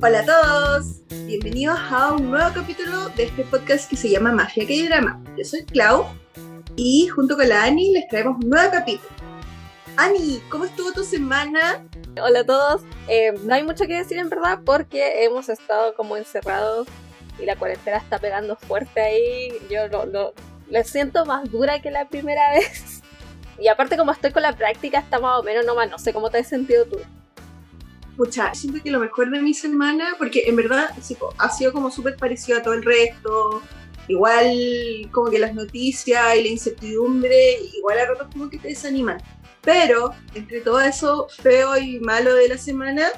Hola a todos, bienvenidos a un nuevo capítulo de este podcast que se llama Mafia que drama. Yo soy Clau y junto con la Ani les traemos un nuevo capítulo. Ani, ¿cómo estuvo tu semana? Hola a todos, eh, no hay mucho que decir en verdad porque hemos estado como encerrados y la cuarentena está pegando fuerte ahí. Yo lo, lo, siento más dura que la primera vez. Y aparte como estoy con la práctica está más o menos nomás, no sé cómo te has sentido tú. Pucha, siento que lo mejor de mi semana, porque en verdad ha sido como súper parecido a todo el resto, igual como que las noticias y la incertidumbre, igual a ratos como que te desaniman. Pero entre todo eso feo y malo de la semana,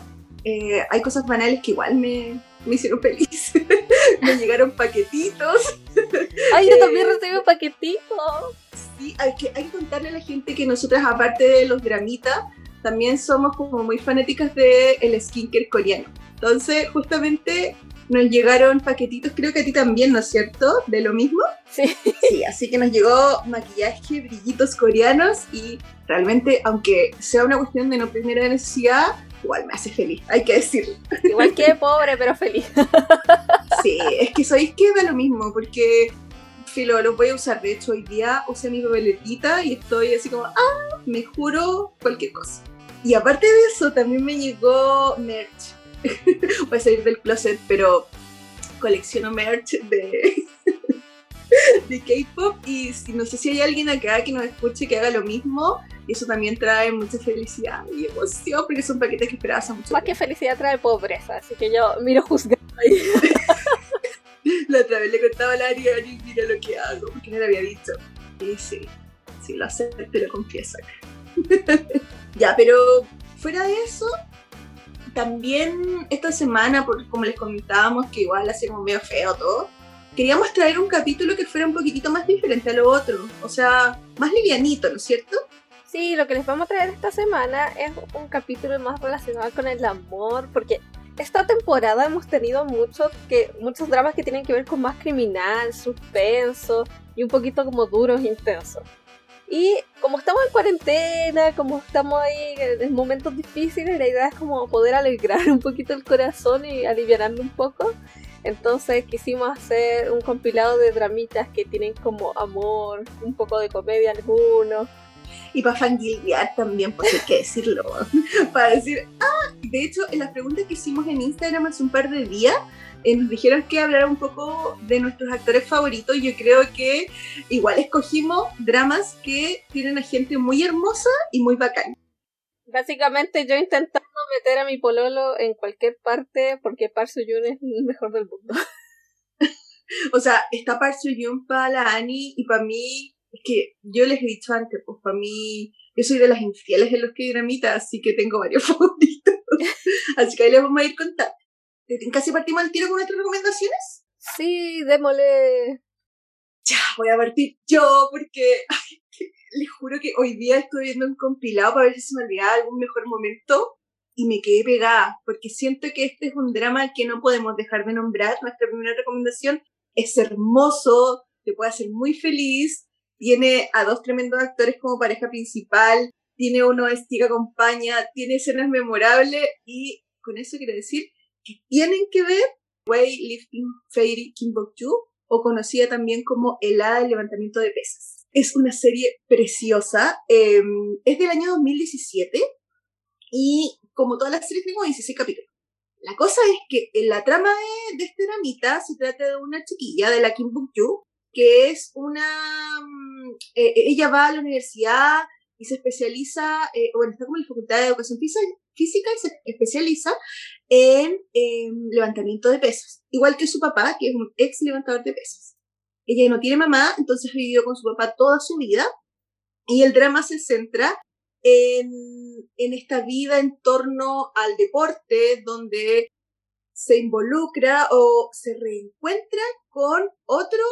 eh, hay cosas banales que igual me, me hicieron feliz. me llegaron paquetitos. Ay, yo también eh, recibí paquetitos. Sí, hay que, hay que contarle a la gente que nosotras, aparte de los dramitas, también somos como muy fanáticas del el skincare coreano. Entonces, justamente nos llegaron paquetitos, creo que a ti también, ¿no es cierto? De lo mismo. Sí. Sí, así que nos llegó maquillaje, brillitos coreanos y realmente, aunque sea una cuestión de no primera necesidad, igual me hace feliz, hay que decirlo. Igual que pobre, pero feliz. Sí, es que sabéis que da lo mismo, porque filo, los voy a usar. De hecho, hoy día usé mi papeletita y estoy así como, ah, me juro cualquier cosa. Y aparte de eso, también me llegó merch. Voy a salir del closet, pero colecciono merch de, de K-pop. Y si, no sé si hay alguien acá que nos escuche que haga lo mismo. Y eso también trae mucha felicidad y emoción, porque son paquetes que esperaba hace mucho Más que felicidad trae pobreza, así que yo miro juzgar ahí. La otra vez le contaba a la Ari, mira lo que hago, porque no le había dicho. Y sí, sí lo hace, te lo confieso ya, pero fuera de eso, también esta semana, porque como les comentábamos, que igual hace como medio feo todo, queríamos traer un capítulo que fuera un poquitito más diferente a lo otro, o sea, más livianito, ¿no es cierto? Sí, lo que les vamos a traer esta semana es un capítulo más relacionado con el amor, porque esta temporada hemos tenido muchos, que, muchos dramas que tienen que ver con más criminal, suspenso y un poquito como duros, intensos. Y como estamos en cuarentena, como estamos ahí en momentos difíciles, la idea es como poder alegrar un poquito el corazón y aliviarlo un poco. Entonces quisimos hacer un compilado de dramitas que tienen como amor, un poco de comedia algunos. Y para fangirlear también, pues hay que decirlo. para decir, ah, de hecho, en las preguntas que hicimos en Instagram hace un par de días, eh, nos dijeron que hablar un poco de nuestros actores favoritos. Yo creo que igual escogimos dramas que tienen a gente muy hermosa y muy bacán. Básicamente yo intentando meter a mi pololo en cualquier parte porque Park Soo-yoon es el mejor del mundo. o sea, está Park Soo-yoon para la Annie y para mí, es que yo les he dicho antes, pues para mí, yo soy de las infieles en los que dramita, así que tengo varios favoritos. así que ahí les vamos a ir contando. ¿Casi partimos al tiro con nuestras recomendaciones? Sí, démosle. Ya, voy a partir yo porque les juro que hoy día estoy viendo un compilado para ver si se me olvidaba algún mejor momento y me quedé pegada porque siento que este es un drama que no podemos dejar de nombrar. Nuestra primera recomendación es hermoso, te puede hacer muy feliz, tiene a dos tremendos actores como pareja principal, tiene uno estiga acompaña, tiene escenas memorables y con eso quiero decir que tienen que ver Weightlifting Fairy Kim Bok-joo, o conocida también como Helada del levantamiento de pesas. Es una serie preciosa, em, es del año 2017 y como todas las series tengo 16 capítulos. La cosa es que en la trama de, este dramita se trata de una chiquilla de la Kim Bok-joo que es una... Mm, eh, ella va a la universidad y se especializa, eh, bueno, está como en la Facultad de Educación Física y se especializa en levantamiento de pesas, igual que su papá, que es un ex levantador de pesas. Ella no tiene mamá, entonces vivido con su papá toda su vida y el drama se centra en, en esta vida en torno al deporte, donde se involucra o se reencuentra con otro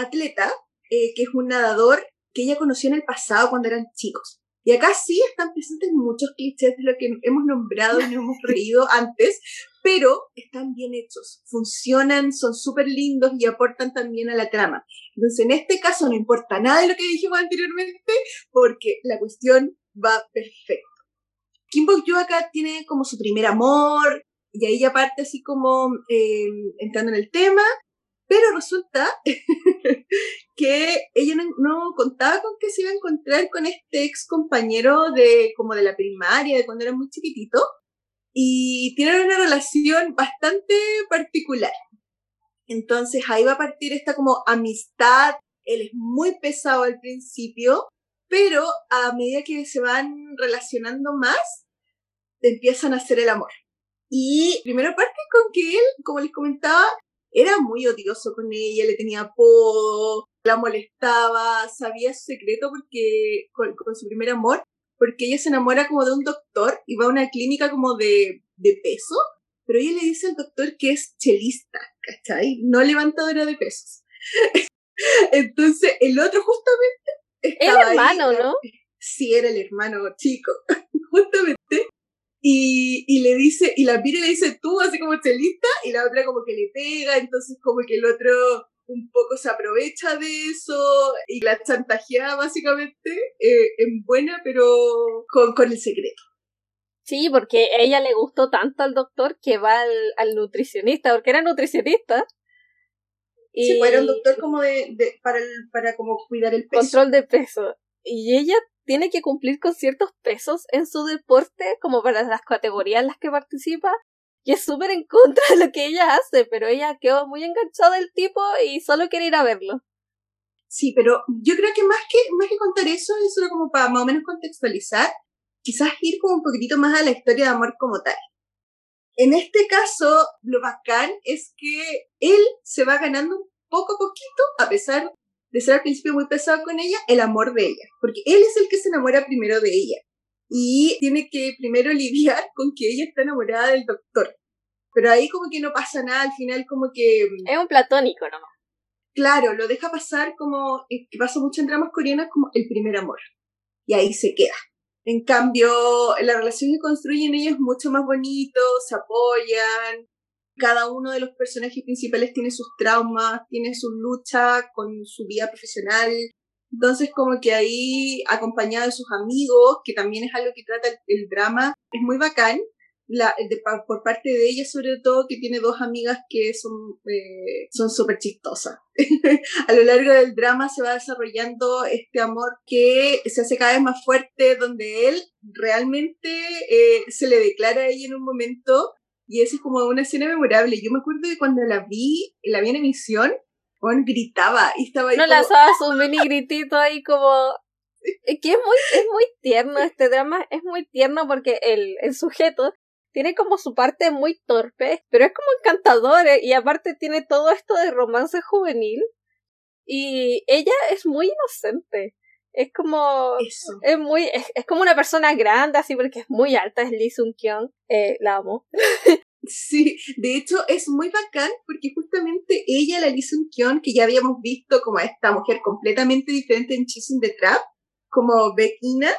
atleta, eh, que es un nadador que ella conoció en el pasado cuando eran chicos. Y acá sí están presentes muchos clichés de lo que hemos nombrado y nos hemos reído antes, pero están bien hechos, funcionan, son súper lindos y aportan también a la trama. Entonces, en este caso no importa nada de lo que dijimos anteriormente, porque la cuestión va perfecto. Kim Bok Yoo acá tiene como su primer amor, y ahí ya parte así como eh, entrando en el tema, pero resulta que ella no, contaba con que se iba a encontrar con este ex compañero de como de la primaria, de cuando era muy chiquitito, y tienen una relación bastante particular. Entonces ahí va a partir esta como amistad. Él es muy pesado al principio, pero a medida que se van relacionando más, empiezan a hacer el amor. Y primero parte con que él, como les comentaba, era muy odioso con ella, le tenía apodo, la molestaba, sabía su secreto porque con, su primer amor, porque ella se enamora como de un doctor y va a una clínica como de, de peso, pero ella le dice al doctor que es chelista, ¿cachai? No levantadora de pesos. Entonces, el otro justamente estaba el hermano, ¿no? Sí, era el hermano chico, justamente. Y, y le dice, y la mira le dice tú, así como chelista, y la otra como que le pega, entonces como que el otro un poco se aprovecha de eso y la chantajea básicamente eh, en buena, pero con, con el secreto. Sí, porque ella le gustó tanto al doctor que va al, nutricionista, porque era nutricionista. Y... Sí, pues era un doctor como de, para, para como cuidar el peso. Control de peso. Y ella tiene que cumplir con ciertos pesos en su deporte, como para las categorías en las que participa, y es súper en contra de lo que ella hace, pero ella quedó muy enganchada del tipo y solo quiere ir a verlo. Sí, pero yo creo que más que, más que contar eso, es solo como para más o menos contextualizar, quizás ir como un poquitito más a la historia de amor como tal. En este caso, lo bacán es que él se va ganando poco a poquito, a pesar de ser al principio muy pesado con ella, el amor de ella. Porque él es el que se enamora primero de ella. Y tiene que primero lidiar con que ella está enamorada del doctor. Pero ahí como que no pasa nada, al final como que... Mm, es un platónico nomás. Claro, lo deja pasar como, eh, que pasa mucho en dramas coreanas, como el primer amor. Y ahí se queda. En cambio, la relación que construyen ellos es mucho más bonito, se apoyan, cada uno de los personajes principales tiene sus traumas, tiene sus luchas con su vida profesional. Entonces, como que ahí, acompañado de sus amigos, que también es algo que trata el, drama, es muy bacán. Por parte de ella, sobre todo, que tiene dos amigas que son eh, son súper chistosas. a lo largo del drama se va desarrollando este amor que se hace cada vez más fuerte, donde él realmente eh, se le declara a ella en un momento y eso es como una escena memorable. Yo me acuerdo de cuando la vi, la vi en emisión, Juan gritaba y estaba ahí. No lanzaba su mini gritito ahí como. Es que es muy, es muy tierno este drama, es muy tierno porque el, el sujeto tiene como su parte muy torpe, pero es como encantador eh, y aparte tiene todo esto de romance juvenil y ella es muy inocente. Es como. Es muy. Es, como una persona grande, así porque es muy alta, es Lee Sung Kyung. Eh, la amo. sí, de hecho es muy bacán porque justamente ella, la Lee Sung Kyung, que ya habíamos visto como esta mujer completamente diferente en Chasing the Trap, como Bekina,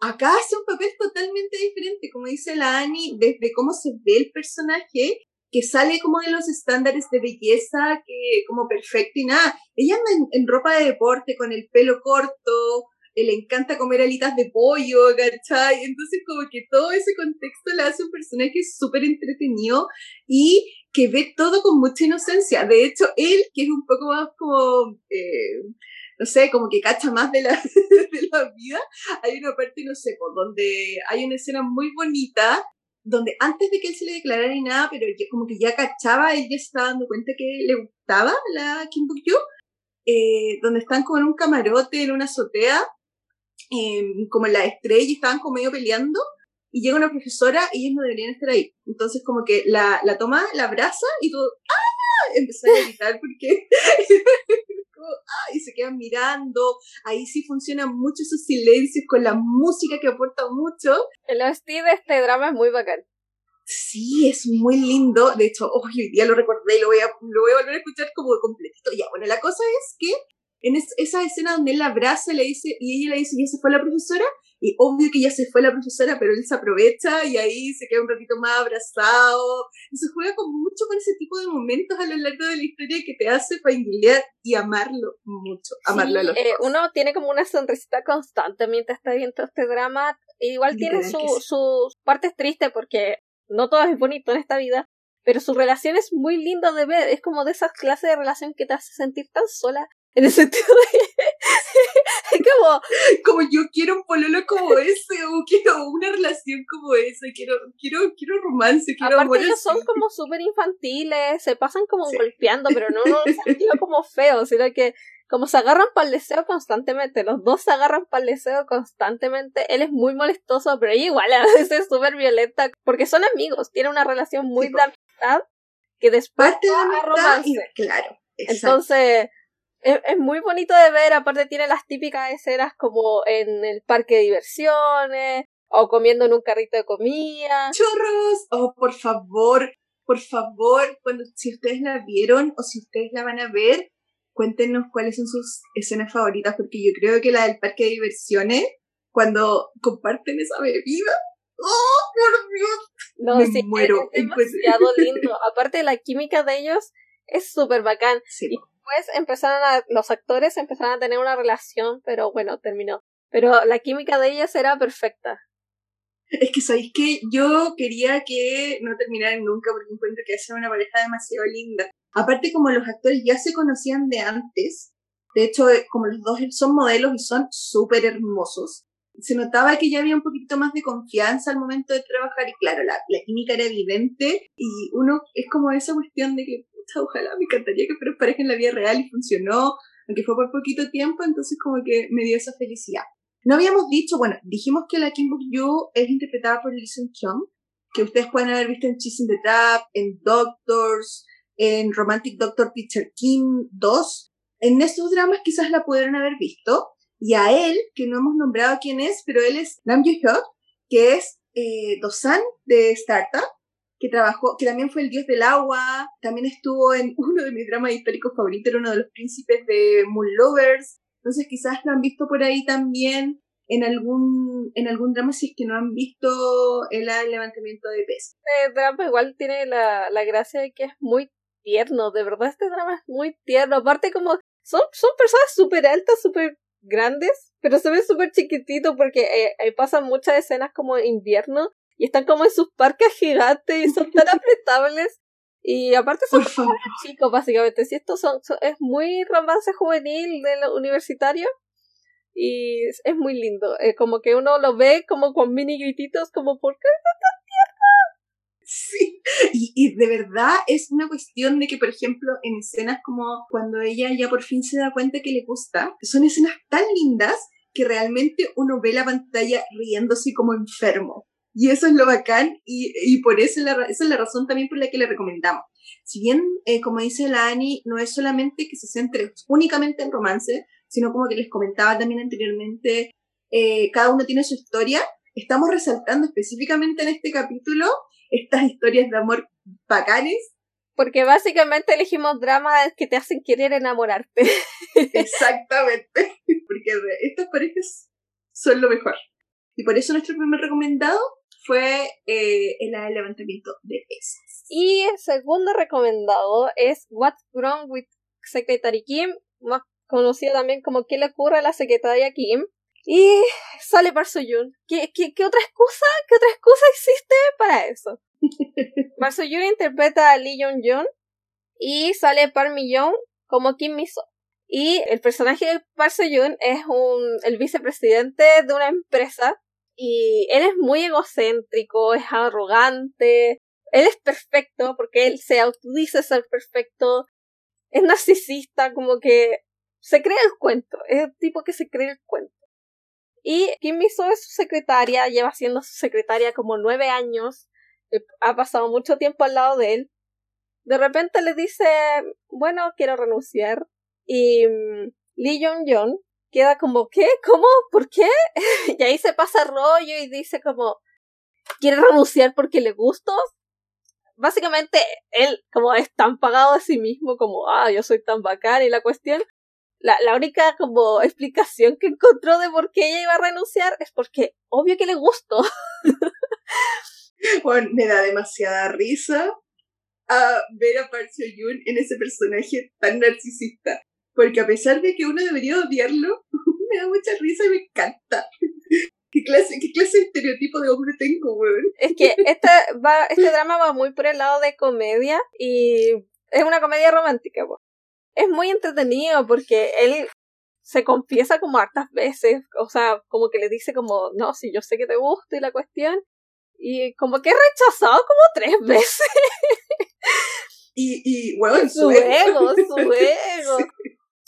acá hace un papel totalmente diferente, como dice la Annie, desde cómo se ve el personaje que sale como de los estándares de belleza, que como perfecto y nada. Ella anda en, ropa de deporte, con el pelo corto, le encanta comer alitas de pollo, ¿cachai? Entonces como que todo ese contexto le hace un personaje súper entretenido y que ve todo con mucha inocencia. De hecho, él, que es un poco más como... Eh, no sé, como que cacha más de la, de la vida. Hay una parte, no sé, por donde hay una escena muy bonita donde antes de que él se le declarara ni nada, pero como que ya cachaba, él ya se estaba dando cuenta que le gustaba la Kim Bok eh, donde están como en un camarote, en una azotea, em, como en la estrella, y estaban como medio peleando, y llega una profesora y ellos no deberían estar ahí. Entonces como que la, la toma, la abraza y todo, ¡ah! Empezó a gritar porque y se quedan mirando. Ahí sí funcionan mucho esos silencios con la música que aporta mucho. El OST de este drama es muy bacán. Sí, es muy lindo. De hecho, hoy día lo recordé y lo voy, a, lo voy a volver a escuchar como completito. Ya, bueno, la cosa es que en esa escena donde él la abraza le dice, y ella le dice, ¿y esa fue la profesora? y obvio que ya se fue la profesora, pero él se aprovecha y ahí se queda un ratito más abrazado. Y se juega con mucho con ese tipo de momentos a lo largo de la historia que te hace familiar y amarlo mucho, amarlo a los eh, Uno tiene como una sonrisita constante mientras está viendo este drama. Igual tiene sus su partes tristes porque no todo es bonito en esta vida, pero su relación es muy linda de ver. Es como de esas clases de relación que te hace sentir tan sola en el sentido de. es como. Como yo quiero un pololo como ese, o quiero una relación como esa, quiero, quiero, quiero romance, quiero Aparte ellos son como súper infantiles, se pasan como golpeando, pero no no sentido como feo, sino que como se agarran para el deseo constantemente, los dos se agarran para el deseo constantemente, él es muy molestoso, pero ella igual a veces es súper violenta, porque son amigos, tienen una relación muy de amistad que después Parte de romance. claro. Entonces, es, muy bonito de ver, aparte tiene las típicas escenas como en el parque de diversiones o comiendo en un carrito de comida. ¡Chorros! Oh, por favor, por favor, cuando si ustedes la vieron o si ustedes la van a ver, cuéntenos cuáles son sus escenas favoritas, porque yo creo que la del parque de diversiones, cuando comparten esa bebida, ¡oh, por Dios! No, Me muero. Es demasiado lindo. Aparte, la química de ellos es súper bacán. Sí después empezaron a, los actores empezaron a tener una relación, pero bueno, terminó. Pero la química de ellos era perfecta. Es que sabéis que yo quería que no terminaran nunca porque encuentro que era una pareja demasiado linda. Aparte como los actores ya se conocían de antes, de hecho eh, como los dos son modelos y son súper hermosos, se notaba que ya había un poquito más de confianza al momento de trabajar y claro, la, la química era evidente y uno es como esa cuestión de que ojalá me encantaría que fuera pareja en la vida real y funcionó, aunque fue por poquito tiempo, entonces como que me dio esa felicidad. No habíamos dicho, bueno, dijimos que la Kim Bok Yoo es interpretada por Lee Seung Chung, que ustedes pueden haber visto en Chasing the Trap, en Doctors, en Romantic Doctor Teacher Kim 2. En estos dramas quizás la pudieron haber visto. Y a él, que no hemos nombrado quién es, pero él es Nam Yoo Hyuk, que es eh, Dosan de Startup, que trabajó, que también fue el dios del agua, también estuvo en uno de mis dramas históricos favoritos, era uno de los príncipes de Moon Lovers, entonces quizás lo han visto por ahí también en algún, en algún drama si es que no han visto el, levantamiento de peso. El drama igual tiene la, la gracia de que es muy tierno, de verdad este drama es muy tierno, aparte como son, son personas súper altas, súper grandes, pero se ven súper chiquititos porque eh, pasan muchas escenas como invierno y están como en sus parques gigantes y son tan apretables. Y aparte son chicos, básicamente. Si estos son, es muy romance juvenil del universitario. Y es, muy lindo. es como que uno lo ve como con mini grititos, como ¿por qué está tan tierna? Sí, y, y, de verdad es una cuestión de que, por ejemplo, en escenas como cuando ella ya por fin se da cuenta que le gusta, son escenas tan lindas que realmente uno ve la pantalla riéndose como enfermo. Y eso es lo bacán y, y por eso la, esa es la razón también por la que le recomendamos. Si bien, eh, como dice la Ani, no es solamente que se centre únicamente en romance, sino como que les comentaba también anteriormente, eh, cada uno tiene su historia. Estamos resaltando específicamente en este capítulo estas historias de amor bacanes. Porque básicamente elegimos dramas que te hacen querer enamorarte. Exactamente. Porque estas parejas son lo mejor. Y por eso nuestro primer recomendado fue eh, el levantamiento de pesas. Y el segundo recomendado es What's Wrong with Secretary Kim, más conocida también como ¿Qué le ocurre a la secretaria Kim? Y sale Park Soo-yoon. ¿Qué, qué, otra excusa? ¿Qué otra excusa existe para eso? Park Soo-yoon interpreta a Lee Jong-joon y sale Park Mi-young como Kim Mi-so. Y el personaje de Park Soo-yoon es un, el vicepresidente de una empresa y él es muy egocéntrico, es arrogante, él es perfecto porque él se autodice ser perfecto, es narcisista, como que se cree el cuento, es el tipo que se cree el cuento. Y Kim Miso es su secretaria, lleva siendo su secretaria como nueve años, eh, ha pasado mucho tiempo al lado de él. De repente le dice, bueno, quiero renunciar. Y mm, Lee Jong-jong queda como, ¿qué? ¿Cómo? ¿Por qué? y ahí se pasa rollo y dice como, ¿quiere renunciar porque le gusto? Básicamente, él como es tan pagado a sí mismo como, ah, yo soy tan bacán y la cuestión, la, la única como explicación que encontró de por qué ella iba a renunciar es porque obvio que le gustó. Bueno, me da demasiada risa a ver a Park Seo Yoon en ese personaje tan narcisista. Porque a pesar de que uno debería odiarlo, me da mucha risa y me encanta. ¿Qué clase, qué clase de estereotipo de hombre tengo, weón? Es que este, va, este drama va muy por el lado de comedia y es una comedia romántica, pues. Es muy entretenido porque él se confiesa como hartas veces, o sea, como que le dice como, no, si yo sé que te gusta y la cuestión, y como que he rechazado como tres veces. Y, y bueno, su, ego, su ego.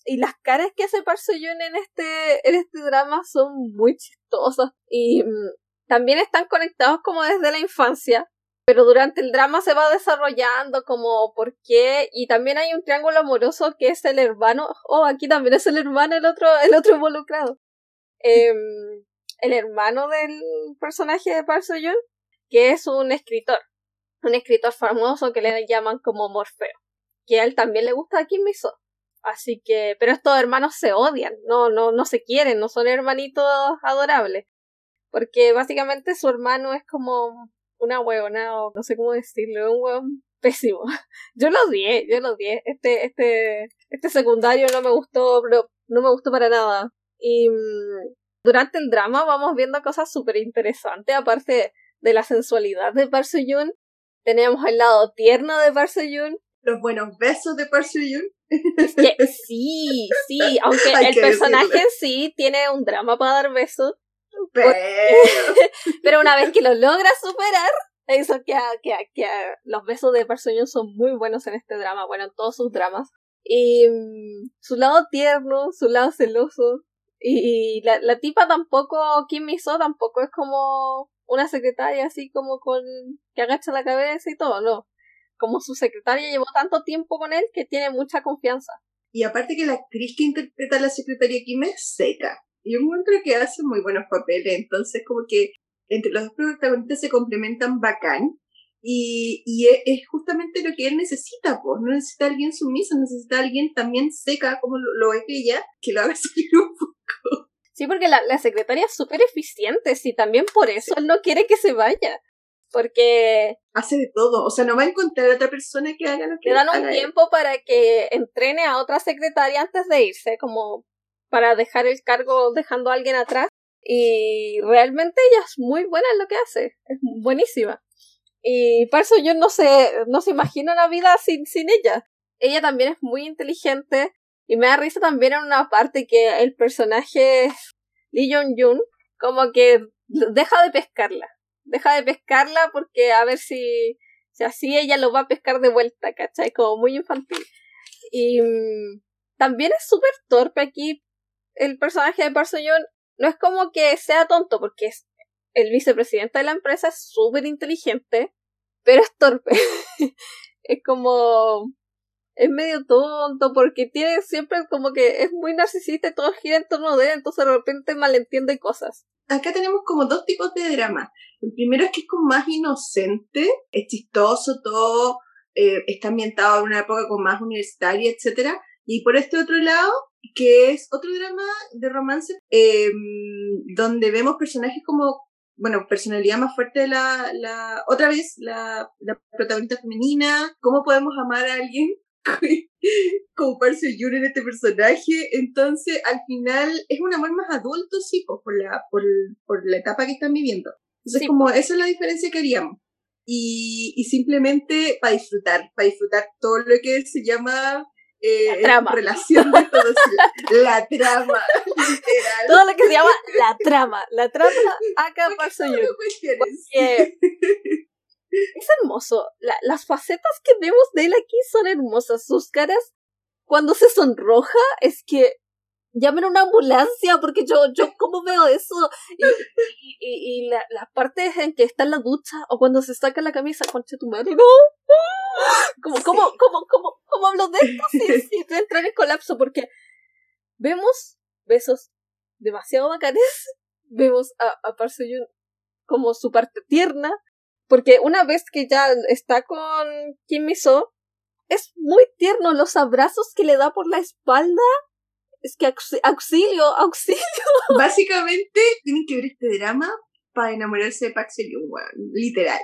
Y las caras que hace Park Yoon en este, en este drama son muy chistosas. Y mm, también están conectados como desde la infancia. Pero durante el drama se va desarrollando como por qué. Y también hay un triángulo amoroso que es el hermano. Oh, aquí también es el hermano el otro, el otro involucrado. Em, el hermano del personaje de Park Yoon, que es un escritor un escritor famoso que le llaman como Morfeo, que a él también le gusta a Kim Miso. Así que, pero estos hermanos se odian, no, no, no se quieren, no son hermanitos adorables. Porque básicamente su hermano es como una huevona, o no sé cómo decirlo, un hueón pésimo. Yo lo odié, yo lo odié. Este, este, este secundario no me gustó, pero no me gustó para nada. Y mm, durante el drama vamos viendo cosas súper interesantes, aparte de la sensualidad de Park Soo-yoon, tenemos el lado tierno de Park Seo-yoon. Los buenos besos de Park Seo-yoon. sí, sí, aunque el personaje sí tiene un drama para dar besos. Pero... Pero una vez que lo logra superar, eso que, que, que los besos de Park Seo-yoon son muy buenos en este drama, bueno, en todos sus dramas. Y mm, su lado tierno, su lado celoso. Y, la, la tipa tampoco, Kim Miso tampoco es como una secretaria así como con que agacha la cabeza y todo, no. Como su secretaria llevó tanto tiempo con él que tiene mucha confianza. Y aparte que la actriz que interpreta a la secretaria Kim es seca. Y yo encuentro que hace muy buenos papeles, entonces como que entre los dos protagonistas se complementan bacán. Y, y es, justamente lo que él necesita, pues. No necesita alguien sumiso, necesita alguien también seca, como lo, es ella, que lo haga salir un poco. Sí, porque la, la secretaria es súper eficiente, sí, también por eso él no quiere que se vaya. Porque... Hace de todo, o sea, no va a encontrar a otra persona que haga lo que Le dan un tiempo para que entrene a otra secretaria antes de irse, como para dejar el cargo dejando a alguien atrás. Y realmente ella es muy buena en lo que hace, es buenísima. Y por eso yo no sé, no se imagina la vida sin, sin ella. Ella también es muy inteligente, y me da risa también en una parte que el personaje Lee Jong-jun como que deja de pescarla. Deja de pescarla porque a ver si, si así ella lo va a pescar de vuelta, ¿cachai? Como muy infantil. Y mm, también es súper torpe aquí el personaje de Park No es como que sea tonto porque es el vicepresidente de la empresa, es súper inteligente, pero es torpe. es como es medio tonto porque tiene siempre como que es muy narcisista y todo gira en torno de él, entonces de repente malentiende cosas. Acá tenemos como dos tipos de drama. El primero es que es como más inocente, es chistoso, todo eh, está ambientado en una época como más universitaria, etcétera. Y por este otro lado, que es otro drama de romance, em, donde vemos personajes como, bueno, personalidad más fuerte de la, la otra vez, la protagonista femenina, cómo podemos amar a alguien como Parcio en este personaje, entonces al final es un amor más adulto, sí, pues, por la, por, por la etapa que están viviendo. Entonces, como esa es la diferencia que haríamos. Y, y simplemente para disfrutar, para disfrutar todo lo que se llama eh, relación de todos. la trama, literal. Todo lo que se llama la trama. La trama acá Parcio Porque es hermoso. las facetas que vemos de él aquí son hermosas. Sus caras, cuando se sonroja, es que llamen a una ambulancia, porque yo, yo, ¿cómo veo eso? Y, y, la, las partes en que está en la ducha, o cuando se saca la camisa, concha tu madre, no. ¿Cómo, cómo, cómo, cómo, cómo hablo de esto? Sí, sí, estoy entrando en colapso, porque vemos besos demasiado bacanes, vemos a, a como su parte tierna, porque una vez que ya está con Kim Miso, es muy tierno los abrazos que le da por la espalda. Es que auxilio, auxilio. Básicamente tienen que ver este drama para enamorarse de Pax literal.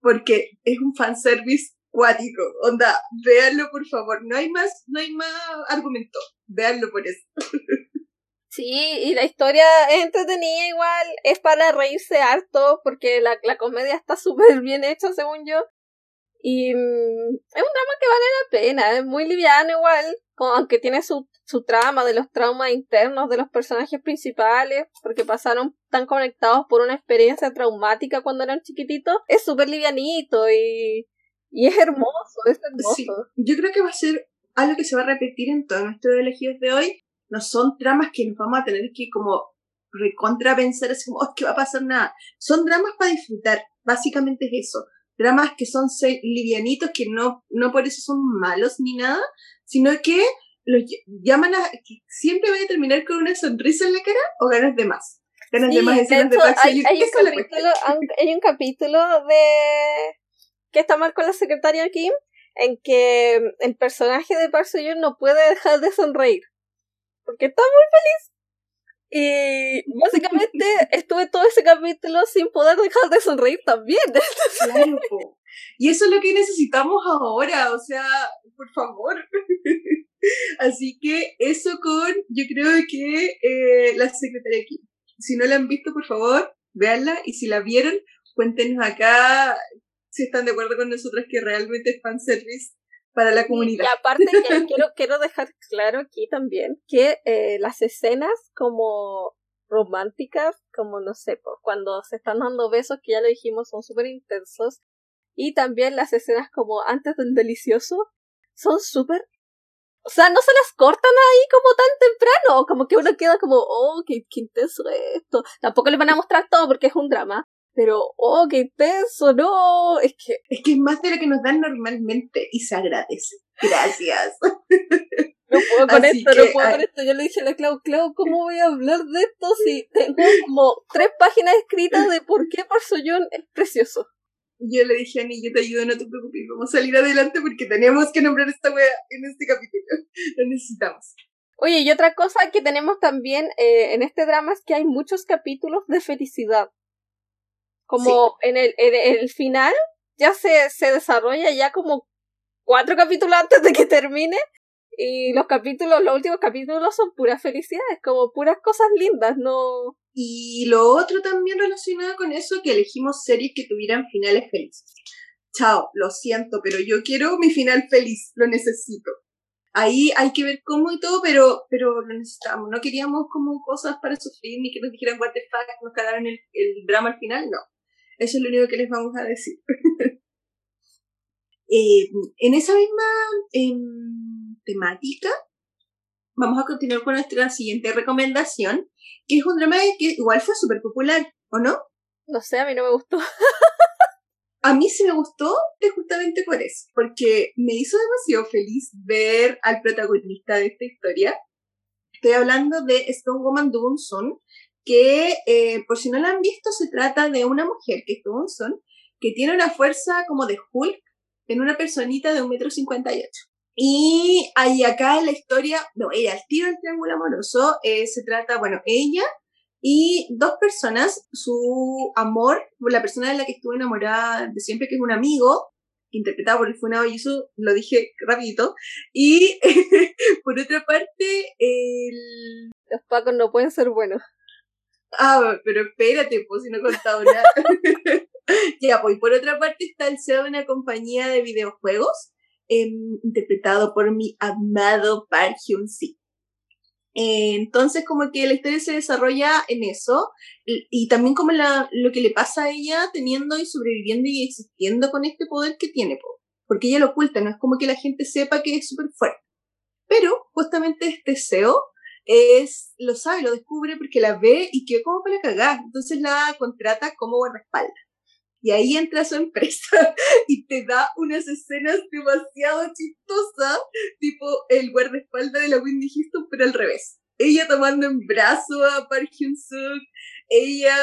Porque es un fanservice cuático. Onda, véanlo por favor. No hay más, no hay más argumento. Véanlo por eso. Sí, y la historia es entretenida igual, es para reírse harto, porque la, la comedia está súper bien hecha, según yo. Y mm, es un drama que vale la pena, es muy liviano igual, aunque tiene su, su trama de los traumas internos de los personajes principales, porque pasaron tan conectados por una experiencia traumática cuando eran chiquititos, es súper livianito y, y es hermoso, es hermoso. yo creo que va a ser algo que se va a repetir en todos nuestros elegidos de hoy. No son tramas que nos vamos a tener que como recontravencer, así como, oh, que va a pasar nada. Son dramas para disfrutar, básicamente es eso dramas que son livianitos, que no, no por eso son malos ni nada, sino que los llaman a, que siempre vaya a terminar con una sonrisa en la cara o ganas de más. Ganas de más escenas de, hay, hay, un capítulo, hay un capítulo de que está mal con la secretaria Kim en que el personaje de Park Seo no puede dejar de sonreír porque está muy feliz y básicamente estuve todo ese capítulo sin poder dejar de sonreír también. Claro, y eso es lo que necesitamos ahora, o sea, por favor. Así que eso con, yo creo que eh, la secretaria aquí. Si no la han visto, por favor, véanla y si la vieron, cuéntenos acá si están de acuerdo con nosotros que realmente es fanservice para la comunidad. Y aparte quiero, quiero dejar claro aquí también que eh, las escenas como románticas, como no sé, cuando se están dando besos, que ya lo dijimos, son súper intensos, y también las escenas como antes del delicioso, son súper... O sea, no se las cortan ahí como tan temprano, como que uno queda como, oh, qué, qué intenso esto. Tampoco le van a mostrar todo porque es un drama, pero, oh, qué intenso, no, es que... Es que es más de lo que nos dan normalmente y se agradece. Gracias. No puedo con esto, no puedo con esto. Yo le dije a la Clau, Clau, ¿cómo voy a hablar de esto si tengo como tres páginas escritas de por qué Parsoyón es precioso? Yo le dije a Ani, yo te ayudo, no te preocupes, vamos a salir adelante porque tenemos que nombrar esta wea en este capítulo. Lo necesitamos. Oye, y otra cosa que tenemos también eh, en este drama es que hay muchos capítulos de felicidad. Como en, el, en el final ya se, se desarrolla ya como cuatro capítulos antes de que termine y los capítulos, los últimos capítulos son puras felicidades, como puras cosas lindas, no... Y lo otro también relacionado con eso, que elegimos series que tuvieran finales felices. Chao, lo siento, pero yo quiero mi final feliz, lo necesito. Ahí hay que ver cómo y todo, pero, pero lo necesitamos. No queríamos como cosas para sufrir, ni que nos dijeran what the fuck, nos cagaron el, el drama al final, no. Eso es lo único que les vamos a decir. Eh, en esa misma em, temática, vamos a continuar con nuestra siguiente recomendación, que es un drama que igual fue súper popular, ¿o no? No sé, a mí no me gustó. a mí sí me gustó justamente por eso, porque me hizo demasiado feliz ver al protagonista de esta historia. Estoy hablando de Strong Woman Son, que eh, por si no la han visto, se trata de una mujer que es Son, que tiene una fuerza como de Hulk en una personita de un metro cincuenta y ocho. Y ahí acá en la historia, no, ella, el tiro del triángulo amoroso, eh, se trata, bueno, ella y dos personas, su amor, la persona de la que estuve enamorada de siempre, que es un amigo, interpretado por el Funado eso lo dije rapidito, y por otra parte, el... Los pacos no pueden ser buenos. Ah, pero espérate, pues si no he contado nada. ya, pues por otra parte está el CEO de una compañía de videojuegos, em, interpretado por mi amado Park Hyun-sik. entonces, como que la historia se desarrolla en eso, y, también como la, lo que le pasa a ella teniendo y sobreviviendo y existiendo con este poder que tiene, porque ella lo oculta, no es como que la gente sepa que es súper fuerte. Pero justamente este CEO es, lo sabe, lo descubre porque la ve y quedó como para cagar. Entonces la contrata como guardaespaldas. Y ahí entra su empresa y te da unas escenas demasiado chistosas, tipo el guardaespaldas de la Windy Houston, pero al revés. Ella tomando en brazo a Park Hyun-suk, ella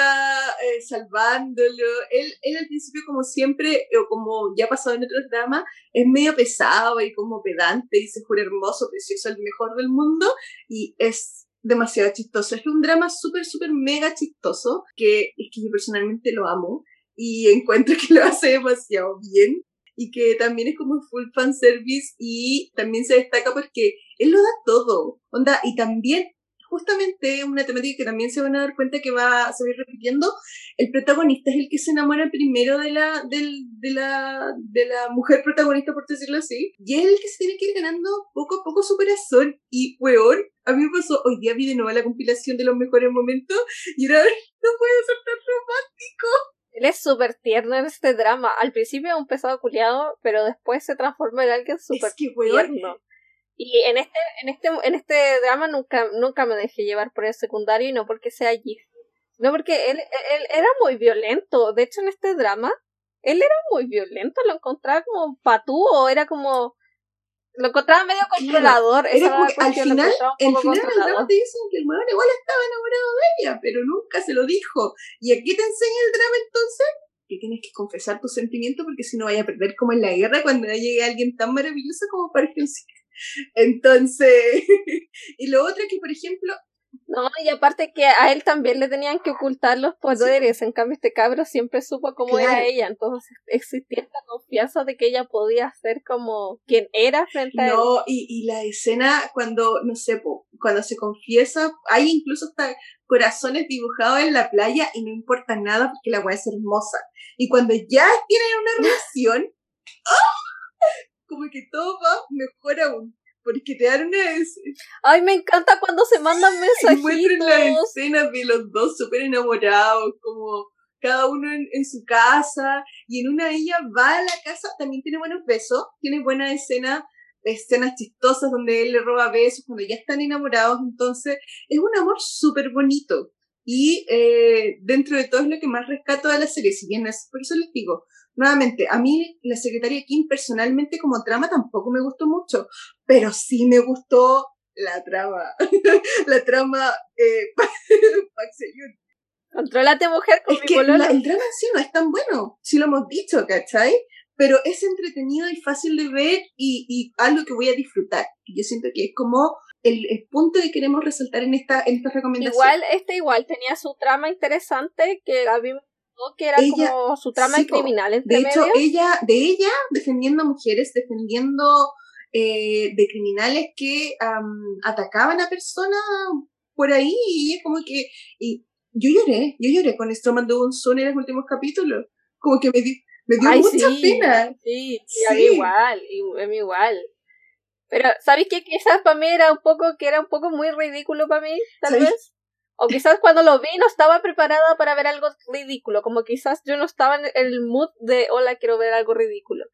eh, salvándolo. Él, él al principio, como siempre, o como ya ha pasado en otros dramas, es medio pesado y como pedante y se jura hermoso, precioso, el mejor del mundo. Y es demasiado chistoso. Es un drama súper, súper mega chistoso, que es que yo personalmente lo amo y encuentro que lo hace demasiado bien y que también es como full fan service y también se destaca porque él lo da todo, onda, y también justamente una temática que también se van a dar cuenta que va a seguir repitiendo, el protagonista es el que se enamora primero de la, del, de la, de la mujer protagonista, por decirlo así, y es el que se tiene que ir ganando poco a poco su corazón, y weón, a mí me pasó, hoy día vi de nuevo la compilación de los mejores momentos, y era, no puedo ser tan romántico. Él es súper tierno en este drama. Al principio es un pesado culiado, pero después se transforma en alguien súper tierno. Y en este, en este, en este drama nunca, nunca me dejé llevar por el secundario y no porque sea allí. No porque él, él era muy violento. De hecho, en este drama, él era muy violento. Lo encontraba como patúo, era como. Lo encontraba medio controlador. Era al final, el final del drama te dicen que el mujer igual estaba enamorado de ella, pero nunca se lo dijo. Y aquí te enseña el drama entonces que tienes que confesar tus sentimientos porque si no vaya a perder como en la guerra cuando llegue alguien tan maravilloso como Park entonces, y lo otro es que, por ejemplo... No, y aparte que a él también le tenían que ocultar los poderes, en cambio este cabro siempre supo cómo era ella, entonces existía esta confianza de que ella podía ser como quien era frente a él. No, y, y la escena cuando, no sé, cuando se confiesa, hay incluso hasta corazones dibujados en la playa y no importa nada porque la weá es hermosa. Y cuando ya tienen una relación, ¡oh! como que todo va mejor aún. Porque te dan una... Ay, me encanta cuando se mandan mensajitos. Y muestran las escenas de los dos súper enamorados, como cada uno en, su casa. Y en una de ellas va a la casa, también tiene buenos besos, tiene buena escena escenas chistosas donde él le roba besos cuando ya están enamorados, entonces es un amor súper bonito. Y eh, dentro de todo es lo que más rescato de la serie, si bien es, por eso les digo, nuevamente, a mí la secretaria Kim personalmente como trama tampoco me gustó mucho, pero sí me gustó la trama, la trama eh, Contrólate mujer con es que el drama sí no es tan bueno, sí lo hemos dicho, ¿cachai? Pero es entretenido y fácil de ver y, y algo que voy a disfrutar. Yo siento que es como el, punto que queremos resaltar en esta, en esta recomendación. Igual, este igual tenía su trama interesante que a mí que era como su trama criminal. de hecho, ella, de ella defendiendo a mujeres, defendiendo eh, de criminales que atacaban a personas por ahí, y es como que, y yo lloré, yo lloré con Stroman de Sun en los últimos capítulos, como que me, me dio mucha pena. Sí, sí, A mí igual, a mí igual. Pero, ¿sabes qué? Quizás para mí era un poco, que era un poco muy ridículo para mí, tal vez. O quizás cuando lo vi no estaba preparada para ver algo ridículo, como quizás yo no estaba en el mood de hola, quiero ver algo ridículo.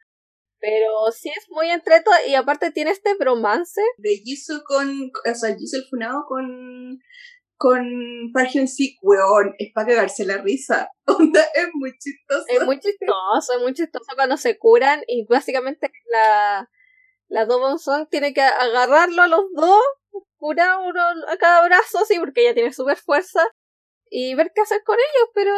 Pero sí es muy entreto y aparte tiene este bromance. De Jisoo con, o sea, Jisoo el funado con, con Park Hyun-sik, weón, es para cagarse la risa. es muy chistoso. Es muy chistoso, es muy chistoso cuando se curan y básicamente la, la Dobon Song tiene que agarrarlo a los dos cura uno a cada brazo, sí, porque ella tiene super fuerza, y ver qué hacer con ellos, pero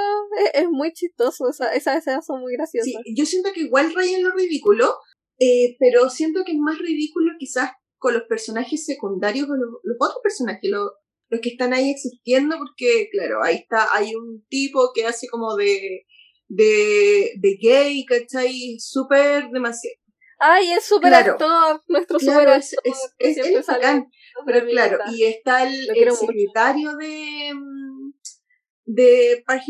es, muy chistoso, esa, esas escenas son muy graciosas. Yo siento que igual rayan lo ridículo, eh, pero siento que es más ridículo quizás con los personajes secundarios, con los, otros personajes, los, los que están ahí existiendo, porque claro, ahí está, hay un tipo que hace como de, de, de gay, ¿cachai? Súper demasiado. Ay, es súper actor, nuestro súper actor. Es, es, es, pero claro, y está el, secretario de, mm, de Park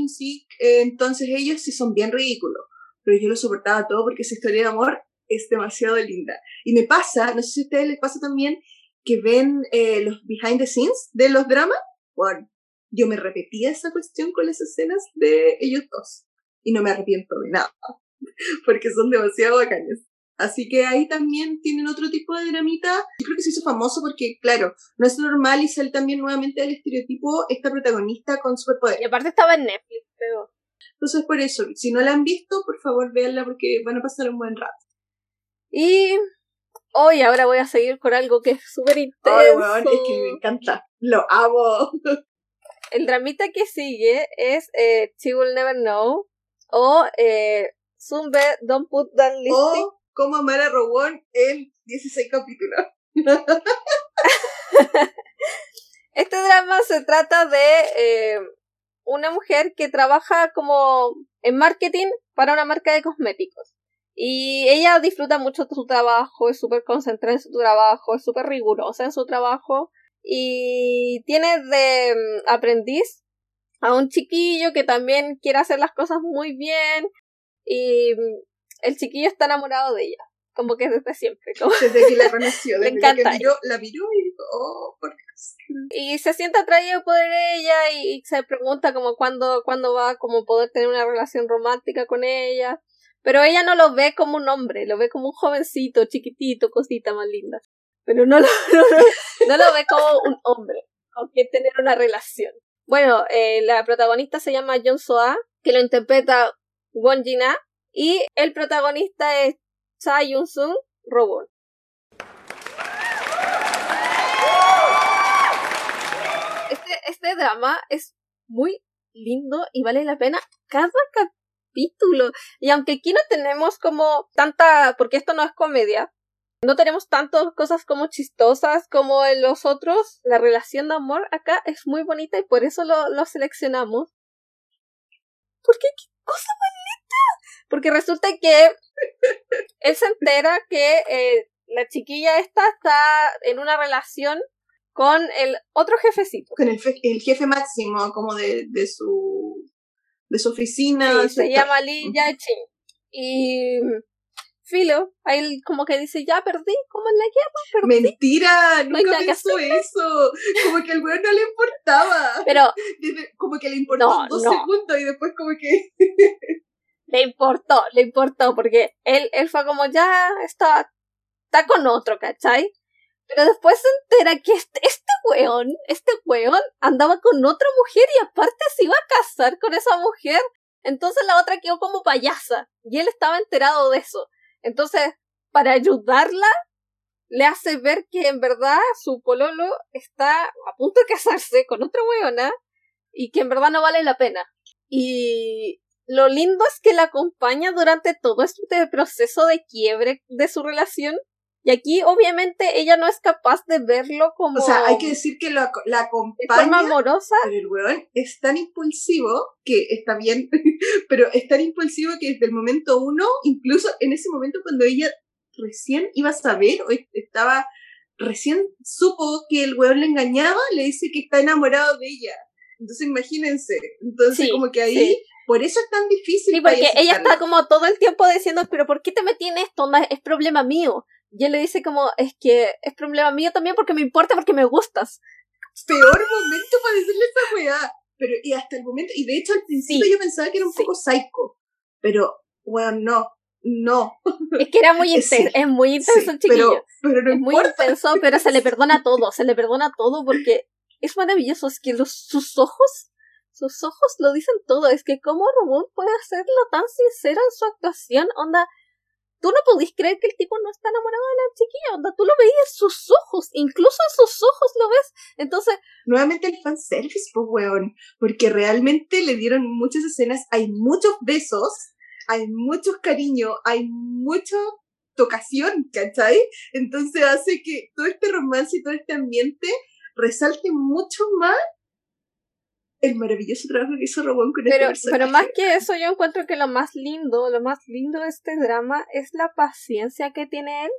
eh, entonces ellos sí son bien ridículos, pero yo lo soportaba todo porque esa historia de amor es demasiado linda. Y me pasa, no sé si a ustedes les pasa también, que ven eh, los behind the scenes de los dramas, bueno, yo me repetía esa cuestión con las escenas de ellos dos. Y no me arrepiento de nada, porque son demasiado bacanes. Así que ahí también tienen otro tipo de dramita. Yo creo que se hizo famoso porque, claro, no es normal y sale también nuevamente del estereotipo esta protagonista con superpoder. Y aparte estaba en Netflix, pero... Entonces, por eso, si no la han visto, por favor, véanla porque van a pasar un buen rato. Y Hoy ahora voy a seguir con algo que es súper intenso. Ay, weón, es que me encanta. Lo amo. El dramita que sigue es eh, She Will Never Know o eh, Zumbe Don't Put That Lipstick. O cómo amar a Robón en 16 capítulos. Este drama se trata de eh, una mujer que trabaja como en marketing para una marca de cosméticos. Y ella disfruta mucho de su trabajo, es súper concentrada en su trabajo, es súper rigurosa en su trabajo. Y tiene de mm, aprendiz a un chiquillo que también quiere hacer las cosas muy bien. Y mm, el chiquillo está enamorado de ella. Como que desde siempre. Como... Desde que la conoció, Le encanta. que miró, la miró y dijo, oh, por y se siente atraído por ella y, y se pregunta como cuándo, cuándo va a como poder tener una relación romántica con ella. Pero ella no lo ve como un hombre, lo ve como un jovencito, chiquitito, cosita más linda. Pero no lo, no, lo- no lo ve como un hombre, con quien tener una relación. Bueno, eh, la protagonista se llama John Soa, que lo interpreta Won Jin-ah, y el protagonista es Cha Yun-sung, Robot. Este, este drama es muy lindo y vale la pena cada capítulo. Y aunque aquí no tenemos como tanta, porque esto no es comedia, no tenemos tantas cosas como chistosas como en los otros, la relación de amor acá es muy bonita y por eso lo, seleccionamos. ¿Por qué? ¿Qué cosa? Porque resulta que él se entera que eh, la chiquilla esta está en una relación con el otro jefecito. Con el, fe- el jefe máximo, como de, de su de su oficina. Sí, de su se llama Lee Yachin. Y Filo, ahí como que dice, ya perdí, como en la guerra, perdí. Mentira, No nunca pensó eso. Como que al weón no le importaba. Pero Como que le importó No, dos no. segundos y después como que... le importó, le importó, porque él, él fue como, ya está, está con otro, ¿cachai? Pero después se entera que este, este weón, este weón andaba con otra mujer y aparte se iba a casar con esa mujer. Entonces la otra quedó como payasa y él estaba enterado de eso. Entonces, para ayudarla, le hace ver que en verdad su pololo está a punto de casarse con otra weona y que en verdad no vale la pena. Y lo lindo es que la acompaña durante todo este proceso de quiebre de su relación. Y aquí, obviamente, ella no es capaz de verlo como O sea, hay que decir que lo la de forma acompaña, amorosa. pero el weón es tan impulsivo que está bien, pero es tan impulsivo que desde el momento uno, incluso en ese momento cuando ella recién iba a saber o est- estaba, recién supo que el weón le engañaba, le dice que está enamorado de ella. Entonces imagínense, entonces Sí, como que ahí, sí. Por eso es tan difícil. Sí, porque ella está como todo el tiempo diciendo, pero ¿por qué te metí en esto? Es problema mío. Y él le dice como, es que es problema mío también porque me importa, porque me gustas. peor momento para decirle esa weá. Pero, y hasta el momento, y de hecho al principio Sí, yo pensaba que era un sí. poco psycho, pero, weón, no, no. Es que era muy Sí, intenso, es muy intenso el chiquillo. pero, pero no es muy importa. intenso, pero se le perdona todo, se le perdona todo porque es maravilloso, es que los, sus ojos, sus ojos lo dicen todo, es que cómo Robón puede hacerlo tan sincero en su actuación, onda, tú no podís creer que el tipo no está enamorado de la chiquilla, onda, tú lo veías en sus ojos, incluso en sus ojos lo ves, entonces, Nuevamente el fanservice, pues, weón, porque realmente le dieron muchas escenas, hay muchos besos, hay muchos cariños, hay mucha tocación, ¿cachai? Entonces hace que todo este romance y todo este ambiente resalte mucho más el maravilloso trabajo que hizo Robón con pero, este pero más que eso yo encuentro que lo más lindo, lo más lindo de este drama es la paciencia que tiene él,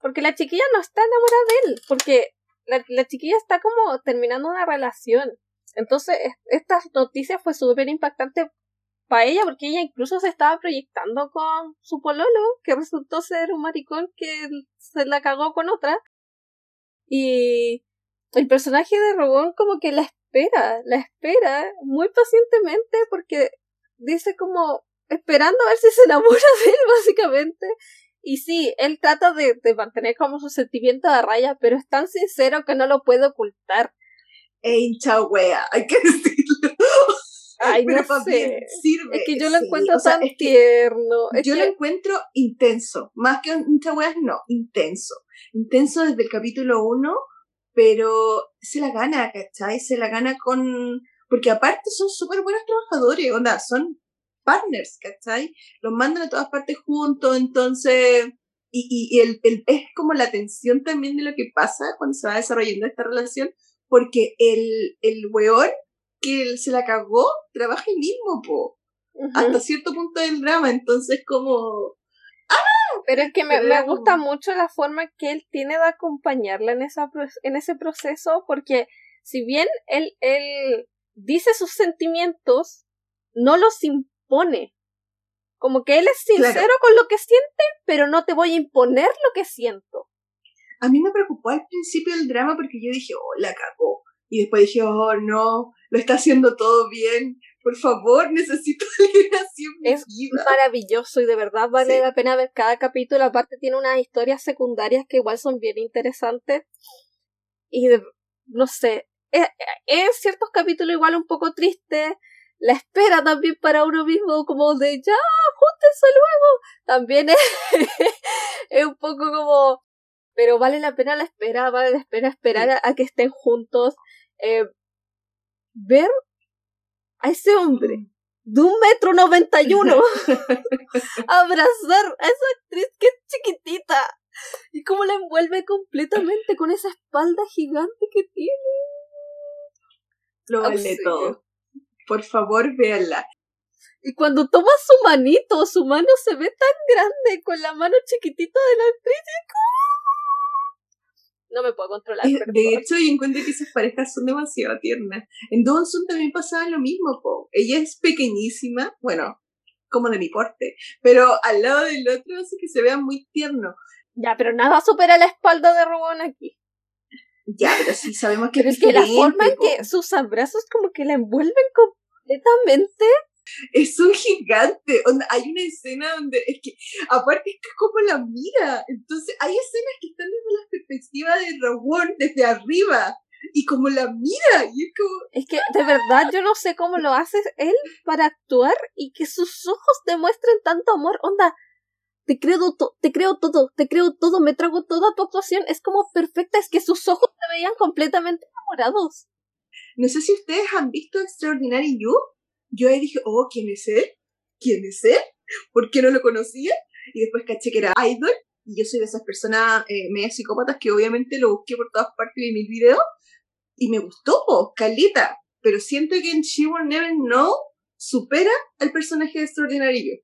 porque la chiquilla no está enamorada de él, porque la, la chiquilla está como terminando una relación. Entonces, es- esta noticia fue súper impactante para ella, porque ella incluso se estaba proyectando con su pololo, que resultó ser un maricón que se la cagó con otra. Y el personaje de Robón como que la espera, la espera muy pacientemente porque dice como esperando a ver si se enamora de él básicamente. Y sí, él trata de, de mantener como su sentimiento a raya, pero es tan sincero que no lo puede ocultar. E hincha wea, hay que decirlo. Ay, pero no sé. sirve. Es que yo lo Sí, encuentro o sea, tan es que tierno. Es yo que- lo encuentro intenso, más que muchas weas, no, intenso. Intenso desde el capítulo 1, pero se la gana, ¿cachai? Se la gana con... Porque aparte son súper buenos trabajadores, onda, son partners, ¿cachai? Los mandan a todas partes juntos, entonces... Y, y, y el, el- es como la tensión también de lo que pasa cuando se va desarrollando esta relación, porque el, el weón que se la cagó trabaja el mismo, po hasta cierto punto del drama, entonces como Pero es que me, me gusta mucho la forma que él tiene de acompañarla en, esa, en ese proceso, porque si bien él, él dice sus sentimientos, no los impone. Como que él es sincero Claro. con lo que siente, pero no te voy a imponer lo que siento. a mí me preocupó al principio el drama porque yo dije, oh, la cagó. Y después dije, oh, no, lo está haciendo todo bien. Por favor, necesito mi Es. Maravilloso y de verdad vale Sí. la pena ver cada capítulo. Aparte tiene unas historias secundarias que igual son bien interesantes. Y de- no sé, es, es ciertos capítulos igual un poco triste. La espera también para uno mismo como de ya, júntense luego. También es, es un poco como... Pero vale la pena la espera, vale la pena esperar a, a que estén juntos. Eh, ver a ese hombre de un metro noventa y uno abrazar a esa actriz que es chiquitita y cómo la envuelve completamente con esa espalda gigante que tiene. Lo vale todo. Por favor, véanla. Y cuando toma su manito, su mano se ve tan grande con la mano chiquitita de la actriz. No me puedo controlar. Eh. De hecho, yo encuentro que esas parejas son demasiado tiernas. En Dawson también pasaba lo mismo, po. Ella es pequeñísima, bueno, como de mi porte, pero al lado del otro hace que se vea muy tierno. Ya, pero nada supera la espalda de Robón aquí. Ya, pero sí sabemos que Pero es es que la forma en que sus abrazos como que la envuelven completamente. Es un gigante. Hay una escena donde es que, aparte es que es como la mira. Entonces, hay escenas que están desde la perspectiva de Rawon, desde arriba, y como la mira, y es como, Es que de verdad yo no sé cómo lo hace él para actuar y que sus ojos demuestren tanto amor. Onda, te creo, te creo todo, te creo todo, me trago toda tu actuación. Es como perfecta, es que sus ojos se veían completamente enamorados. no sé si ustedes han visto Extraordinary You. Yo ahí dije, oh, ¿quién es él? ¿Quién es él? ¿Por qué no lo conocía? Y después caché que era idol. Y yo soy de esas personas eh, media psicópatas que obviamente lo busqué por todas partes de mis videos. Y me gustó, po, Calita. Pero siento que en She Will Never Know supera al personaje You.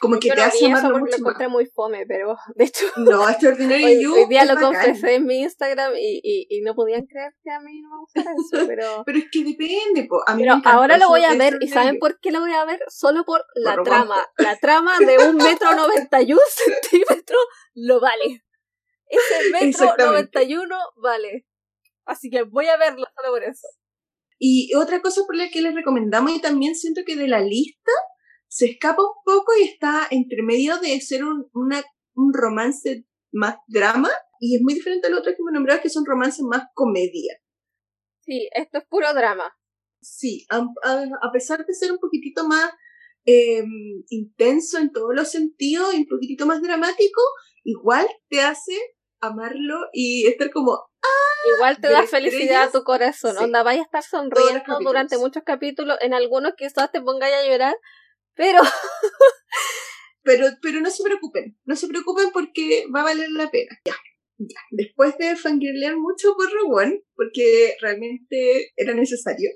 Como que Yo te no hace amarlo lo mucho más. encontré muy fome, pero de hecho No, Extraordinary hoy, You hoy día lo bacán. confesé en mi Instagram y, y, y no podían creer que a mí no me gustara eso, pero... Pero es que depende, po. A mí Pero ahora lo voy a ver, ¿y saben por qué lo voy a ver? Solo por la Por trama. La trama de un metro noventa y un centímetros lo vale. Ese metro noventa y uno vale. Así que voy a verlo solo por eso. Y otra cosa por la que les recomendamos, y también siento que de la lista se escapa un poco y está entre medio de ser un, una, un romance más drama, y es muy diferente al otro que me nombraba, que son romances más comedia. Sí, esto es puro drama. Sí, a, a- a pesar de ser un poquitito más eh, intenso en todos los sentidos y un poquitito más dramático, igual te hace amarlo y estar como, Igual te da felicidad a tu corazón. sí. Onda, vaya a estar sonriendo durante muchos capítulos. En algunos quizás te pongáis a llorar. Pero Pero, pero no se preocupen, no se preocupen porque va a valer la pena. Ya, ya. Después de fangirlear mucho por Rowan, porque realmente era necesario,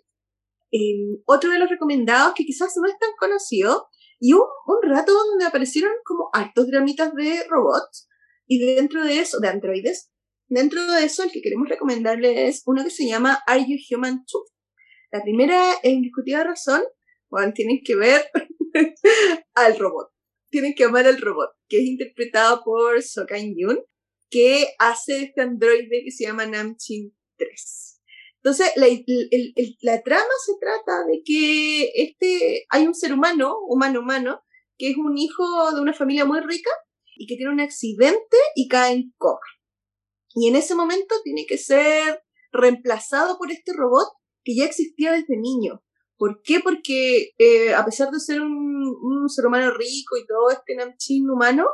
eh, otro de los recomendados que quizás no es tan conocido, y un, un rato donde aparecieron como hartos dramitas de robots, y dentro de eso, de androides, dentro de eso el que queremos recomendarles es uno que se llama Are You Human Too? La primera e indiscutida razón, bueno, tienen que ver al robot tienen que amar al robot, que es interpretado por Sokan Yoon, que hace este androide que se llama Namchin 3. Entonces, la, la trama se trata de que este, hay un ser humano, humano-humano, que es un hijo de una familia muy rica y que tiene un accidente y cae en coma. Y en ese momento tiene que ser reemplazado por este robot que ya existía desde niño, ¿Por qué? Porque eh, a pesar de ser un, un, ser humano rico y todo este Namchin humano,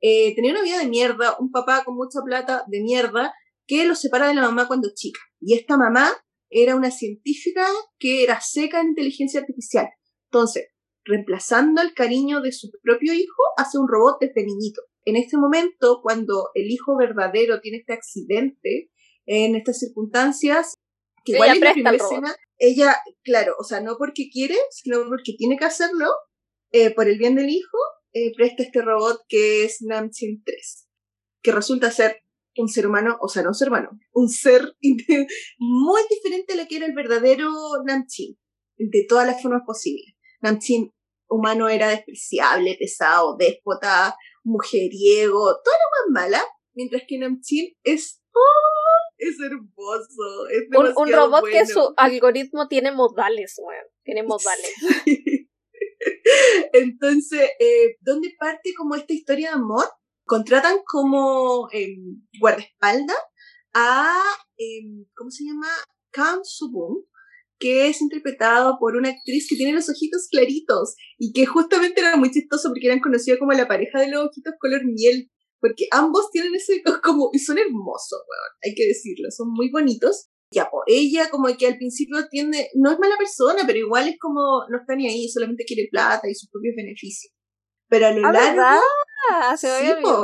eh, tenía una vida de mierda, un papá con mucha plata de mierda, que lo separa de la mamá cuando chica. Y esta mamá era una científica que era seca en inteligencia artificial. Entonces, reemplazando el cariño de su propio hijo, hace un robot desde niñito. En este momento, cuando el hijo verdadero tiene este accidente, en estas circunstancias, que igual en la primera escena, ella, claro, o sea, no porque quiere, sino porque tiene que hacerlo, eh, por el bien del hijo, eh, presta este robot que es Namchin 3, que resulta ser un ser humano, o sea, no un ser humano, un ser muy diferente a lo que era el verdadero Namchin, de todas las formas posibles. Namchin humano era despreciable, pesado, déspota, mujeriego, todo lo más mala, mientras que Namchin es ¡oh! Es hermoso, es un, un, robot que su algoritmo tiene modales, bueno, tiene modales. Entonces, eh, ¿dónde parte como esta historia de amor? Contratan como eh, guardaespaldas a, em, ¿cómo se llama? Kang Subung, que es interpretado por una actriz que tiene los ojitos claritos y que justamente era muy chistoso porque eran conocidos como la pareja de los ojitos color miel, porque ambos tienen ese como, y son hermosos, hay que decirlo, son muy bonitos ya, por ella como que al principio tiende, no es mala persona, pero igual es como, no está ni ahí, solamente quiere plata y sus propios beneficios. Pero a lo ah, largo... sí,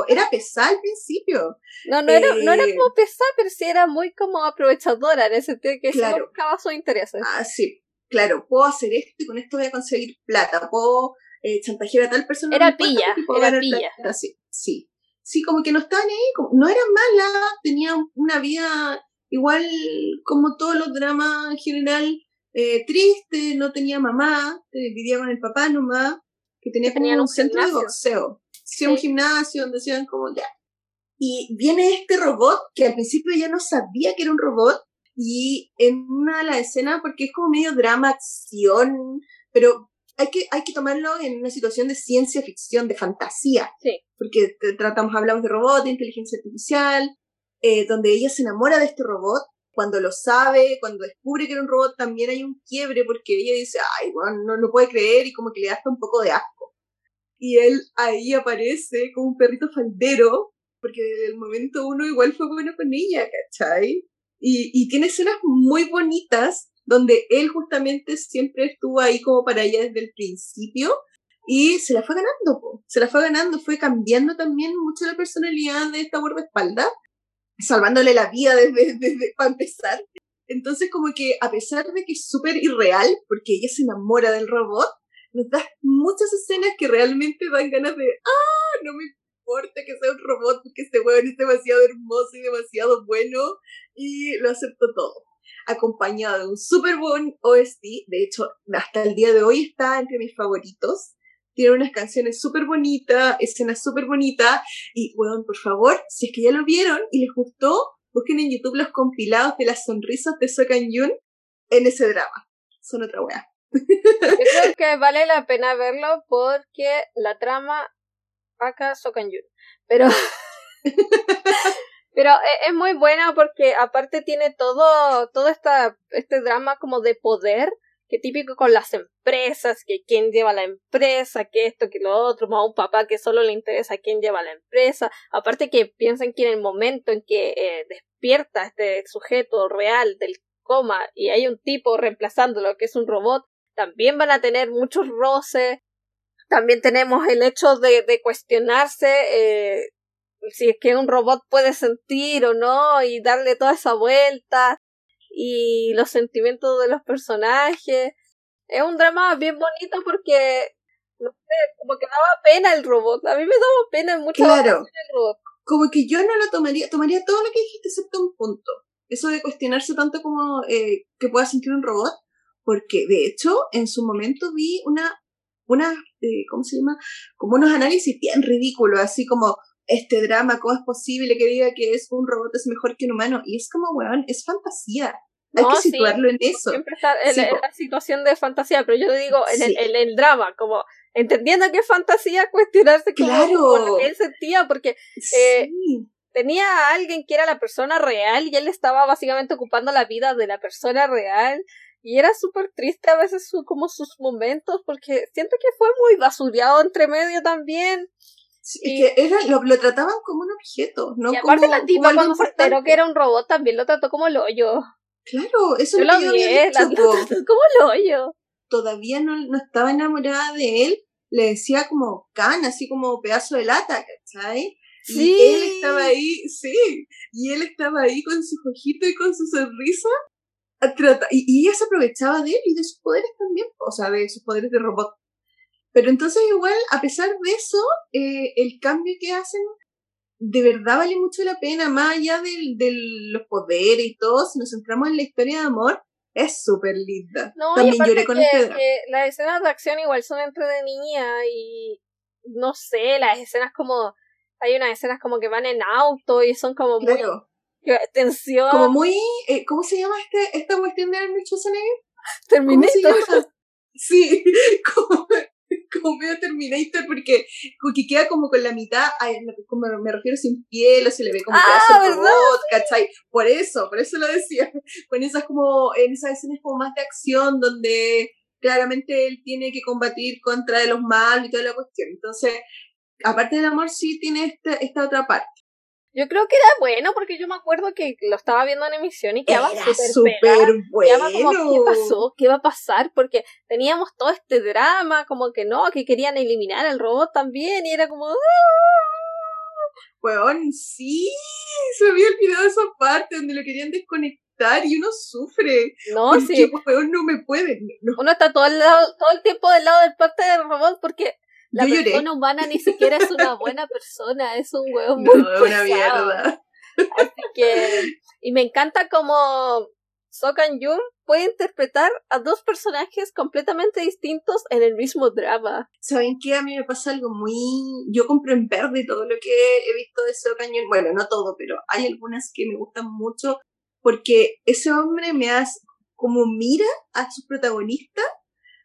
era pesada al principio. No, no, era, no era eh, como pesada, pero sí era muy como aprovechadora en ese sentido que claro. buscaba sus intereses. Ah, sí, claro, puedo hacer esto y con esto voy a conseguir plata, puedo eh, chantajear a tal persona. Era pilla, era pilla. Sí, sí. Sí, como que no estaba ni ahí, como, no era mala, tenía una vida igual como todos los dramas en general, eh, triste, no tenía mamá, eh, vivía con el papá nomás, que tenía como un, centro de boxeo. Sí, un gimnasio donde se como ya. Y viene este robot que al principio ya no sabía que era un robot y en una de las escenas, porque es como medio drama, acción, pero hay que, hay que tomarlo en una situación de ciencia ficción, de fantasía. Sí. Porque tratamos, hablamos de robot, de inteligencia artificial, eh, donde ella se enamora de este robot. Cuando lo sabe, cuando descubre que era un robot, también hay un quiebre porque ella dice, ay, bueno, no lo puede creer y como que le da hasta un poco de asco. Y él ahí aparece como un perrito faldero, porque desde el momento uno igual fue bueno con ella, ¿cachai? Y, y tiene escenas muy bonitas donde él justamente siempre estuvo ahí como para ella desde el principio y se la fue ganando, se la fue ganando, fue cambiando también mucho la personalidad de esta guardaespaldas salvándole la vida desde, desde para empezar. Entonces, como que a pesar de que es súper irreal, porque ella se enamora del robot, nos da muchas escenas que realmente dan ganas de, ah, no me importa que sea un robot, porque este weón es demasiado hermoso y demasiado bueno, y lo acepto todo. Acompañado de un súper buen OST, de hecho, hasta el día de hoy está entre mis favoritos tiene unas canciones súper bonitas, escenas súper bonitas, y bueno, por favor, si es que ya lo vieron y les gustó, busquen en YouTube los compilados de las sonrisas de Sokan Yun en ese drama. Son otra. Yo creo que vale la pena verlo porque la trama acá Sokan Yun. Pero Pero e, es muy buena porque aparte tiene todo, todo esta, este drama como de poder que típico con las empresas, que quién lleva la empresa, que esto, que lo otro, más un papá que solo le interesa quién lleva la empresa, aparte que piensan que en el momento en que eh, despierta este sujeto real del coma y hay un tipo reemplazándolo que es un robot, también van a tener muchos roces, también tenemos el hecho de, de cuestionarse eh, si es que un robot puede sentir o no y darle toda esa vuelta y los sentimientos de los personajes. Es un drama bien bonito porque, no sé, como que daba pena el robot. A mí me daba pena mucho claro. el robot. Como que yo no lo tomaría, tomaría todo lo que dijiste excepto un punto. Eso de cuestionarse tanto como eh, que pueda sentir un robot, porque de hecho en su momento vi una, una eh, ¿cómo se llama? Como unos análisis bien ridículos, así como este drama, ¿cómo es posible que diga que es un robot es mejor que un humano? Y es como, weón, es fantasía. Hay que situarlo en eso. Siempre está en, la situación de fantasía, pero yo le digo en, el, el, drama, como entendiendo que es fantasía, cuestionarse claro. que él sentía, porque eh, tenía a alguien que era la persona real y él estaba básicamente ocupando la vida de la persona real Y era súper triste a veces su, como sus momentos, porque siento que fue muy basureado entre medio también. Y que era, lo, lo, trataban como un objeto, ¿no? Y aparte como, la tipa cuando se enteró que era un robot también lo trató como el hoyo. Claro, eso yo lo lo vi, había la po. como el hoyo. Todavía no, no estaba enamorada de él, le decía como can, así como pedazo de lata, ¿cachai? Sí. Y él estaba ahí, sí, y él estaba ahí con sus ojitos y con su sonrisa. Y, y ella se aprovechaba de él y de sus poderes también, o sea, de sus poderes de robot. Pero entonces igual, a pesar de eso, eh, el cambio que hacen de verdad vale mucho la pena, más allá de los poderes y todo, si nos centramos en la historia de amor, es súper linda. No, También lloré con que, este drama. que las escenas de acción igual son entre de niña y no sé, las escenas como hay unas escenas como que van en auto y son como muy Claro, que- tensión, como muy, eh, ¿cómo se llama este, esta cuestión de Arnold Schwarzenegger? ¿Cómo se Terminator. Sí, como, como medio Terminator, porque, porque queda como con la mitad, como me refiero sin piel, o se le ve como Ah, pedazo de robot, ¿cachai? Por eso, por eso lo decía. Con esas como, en esas escenas como más de acción, donde claramente él tiene que combatir contra de los malos y toda la cuestión. Entonces, aparte del amor, sí tiene esta, esta otra parte. Yo creo que era bueno porque yo me acuerdo que lo estaba viendo en emisión y quedaba súper Quedaba como, ¿qué bueno. pasó? ¿Qué va a pasar? Porque teníamos todo este drama, como que no, que querían eliminar al robot también, y era como, ¡ah! Weón, sí, se me había olvidado esa parte donde lo querían desconectar y uno sufre. no, porque, sí. weón, no me puede. No, Uno está todo el, lado, todo el tiempo del lado del parte del robot porque la Yo lloré. persona humana ni siquiera es una buena persona, es un hueón no, muy es una mierda. Así que, y me encanta como So Kan Jung puede interpretar a dos personajes completamente distintos en el mismo drama. ¿Saben qué? A mí me pasa algo muy... Yo compro en verde todo lo que he visto de ese cañón. Bueno, no todo, pero hay algunas que me gustan mucho porque ese hombre me hace... Como mira a sus protagonistas,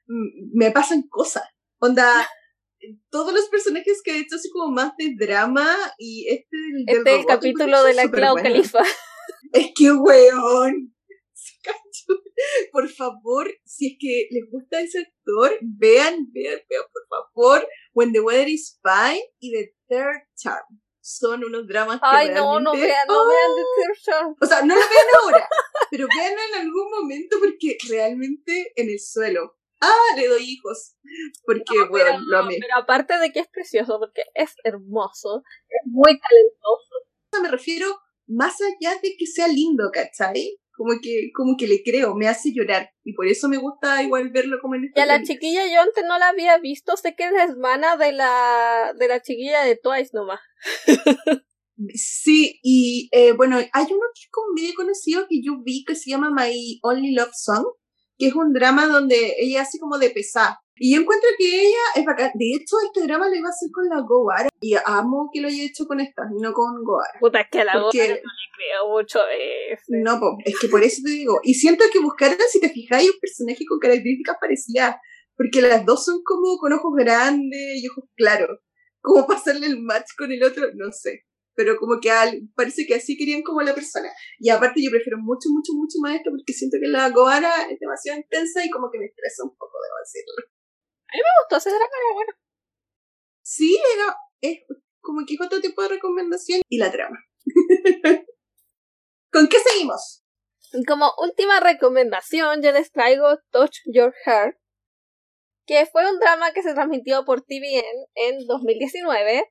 me pasan cosas. Onda... Todos los personajes que he hecho así como más de drama y este del, del Este es el robot, capítulo de la Clau. Califa. Es que, weón. Por favor, si es que les gusta ese actor, vean, vean, vean, por favor, When the Weather is Fine y The Third Charm. Son unos dramas que Ay, no, no realmente- vean, no vean The Third Charm. O sea, no lo vean ahora, pero veanlo en algún momento porque realmente en el suelo. Ah, le doy hijos. Porque, No, pero, lo amé. pero aparte de que es precioso, porque es hermoso, es muy talentoso. me refiero más allá de que sea lindo, ¿cachai? Como que, como que le creo, me hace llorar. Y por eso me gusta igual verlo como en Y esta a la chiquilla yo antes no la había visto, sé que es la hermana de la, de la chiquilla de Twice nomás. Sí, y eh, bueno, hay uno que es como medio conocido que yo vi que se llama My Only Love Song, que es un drama donde ella hace como de pesar. Y yo encuentro que ella es bacán. De hecho, este drama lo iba a hacer con la Goara. Y amo que lo haya hecho con esta, no con Goara. Puta, es que a la Porque- Goara no le creo mucho ese. No, po, es que por eso te digo. Y siento que buscaron, si te fijáis, un personaje con características parecidas. Porque las dos son como con ojos grandes y ojos claros. Como pasarle el match con el otro, no sé. Pero como que al- parece que así querían como la persona. Y aparte yo prefiero mucho, mucho, mucho más esto porque siento que la Goara es demasiado intensa y como que me estresa un poco, debo decirlo. Me gustó ese drama, era bueno. Sí, era, es como que es otro tipo de recomendación y la trama. ¿Con qué seguimos? Como última recomendación, yo les traigo Touch Your Heart, que fue un drama que se transmitió por TVN en 2019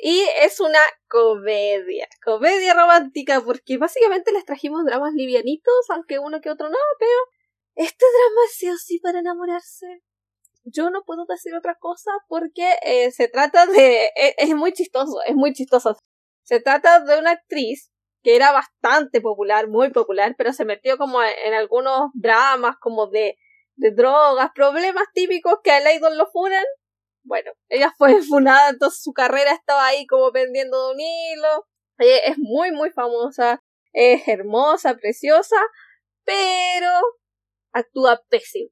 y es una comedia, comedia romántica, porque básicamente les trajimos dramas livianitos, aunque uno que otro no, pero este drama sí o sí para enamorarse. Yo no puedo decir otra cosa porque eh, se trata de... e- es muy chistoso, es muy chistoso. Se trata de una actriz que era bastante popular, muy popular, pero se metió como en, en algunos dramas como de, de drogas, problemas típicos que al idol lo funan. Bueno, ella fue funada, entonces su carrera estaba ahí como pendiendo de un hilo. Ella es muy, muy famosa, es hermosa, preciosa, pero actúa pésimo,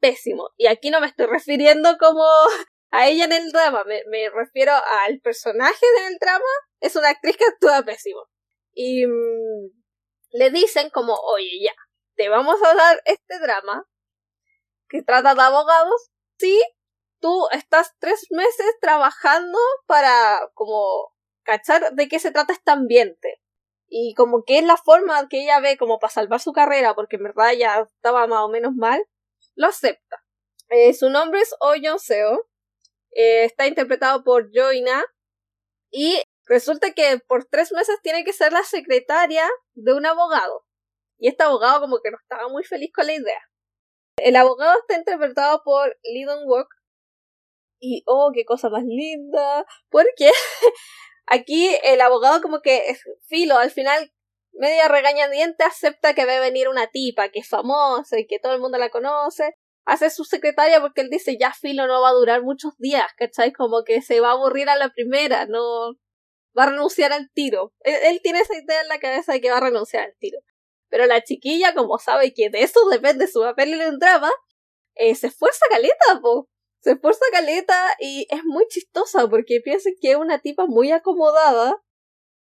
pésimo. Y aquí no me estoy refiriendo como a ella en el drama, me, me refiero al personaje del drama, es una actriz que actúa pésimo y mm, le dicen como, oye, ya, te vamos a dar este drama que trata de abogados si tú estás tres meses trabajando para como cachar de qué se trata este ambiente. Y como que es la forma que ella ve como para salvar su carrera, porque en verdad ya estaba más o menos mal, lo acepta. Eh, su nombre es Oh Seo. Eh, está interpretado por Joina. Y resulta que por tres meses tiene que ser la secretaria de un abogado. Y este abogado como que no estaba muy feliz con la idea. El abogado está interpretado por Lee Dong. Y oh, qué cosa más linda. Porque aquí el abogado como que es filo, al final media regañadiente acepta que va a venir una tipa que es famosa y que todo el mundo la conoce. Hace su secretaria porque él dice ya filo no va a durar muchos días, ¿cachai? Como que se va a aburrir a la primera, no va a renunciar al tiro. Él, tiene esa idea en la cabeza de que va a renunciar al tiro. Pero la chiquilla, como sabe que de eso depende su papel en un drama, eh, se esfuerza caleta, po. Se esfuerza caleta y es muy chistosa porque piensa que es una tipa muy acomodada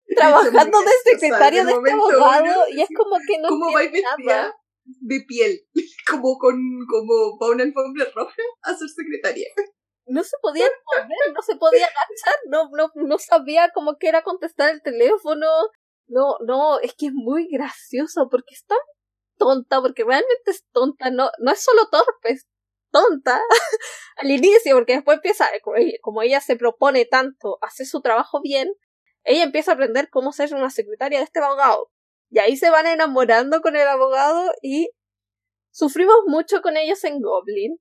trabajando de secretaria de este abogado y es como que no ¿Cómo tiene nada. de piel, como con como para una alfombra roja a ser secretaria. No se podía mover, no se podía agachar, no, no, no sabía cómo que era contestar el teléfono, no, no, es que es muy gracioso porque es tan tonta, porque realmente es tonta, no, no es solo torpe, es tonta al inicio, porque después empieza, como ella se propone tanto hacer su trabajo bien, ella empieza a aprender cómo ser una secretaria de este abogado. Y ahí se van enamorando con el abogado y sufrimos mucho con ellos en Goblin.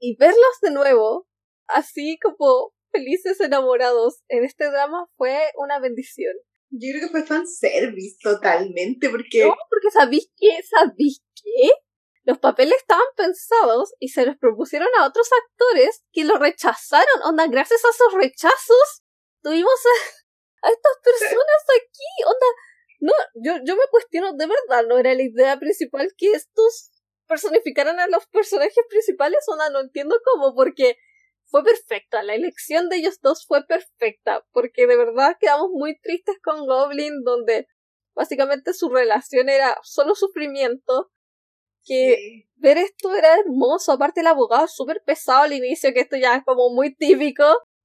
Y verlos de nuevo, así como felices enamorados en este drama, fue una bendición. Yo creo que fue fanservice totalmente, porque... No, porque ¿sabéis qué? ¿Sabéis qué? Los papeles estaban pensados y se los propusieron a otros actores que lo rechazaron. Onda, gracias a esos rechazos tuvimos a, a estas personas aquí. Onda, no, yo, yo me cuestiono, de verdad, ¿no era la idea principal que estos personificaran a los personajes principales? Onda, no entiendo cómo, porque fue perfecta, la elección de ellos dos fue perfecta, porque de verdad quedamos muy tristes con Goblin, donde básicamente su relación era solo sufrimiento, que ver esto era hermoso, aparte el abogado es súper pesado al inicio, que esto ya es como muy típico,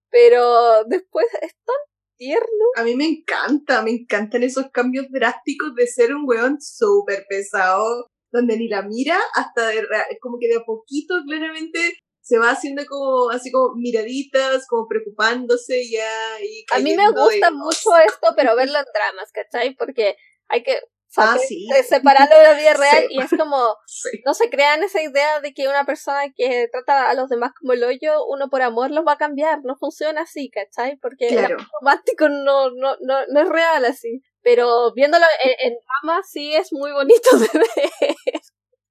pero después es tan tierno. A mí me encanta, me encantan esos cambios drásticos de ser un weón súper pesado, donde ni la mira, hasta de, como que de a poquito claramente se va haciendo como así como miraditas, como preocupándose ya. Y a mí me gusta mucho esto, pero verlo en dramas, ¿cachai? Porque hay que ah, sí. separarlo de la vida real Sí. y es como, Sí. no se crean esa idea de que una persona que trata a los demás como el hoyo, uno por amor los va a cambiar, no funciona así, ¿cachai? Porque el Claro. romántico no, no, no, no es real así. Pero viéndolo en, en drama sí es muy bonito de ver.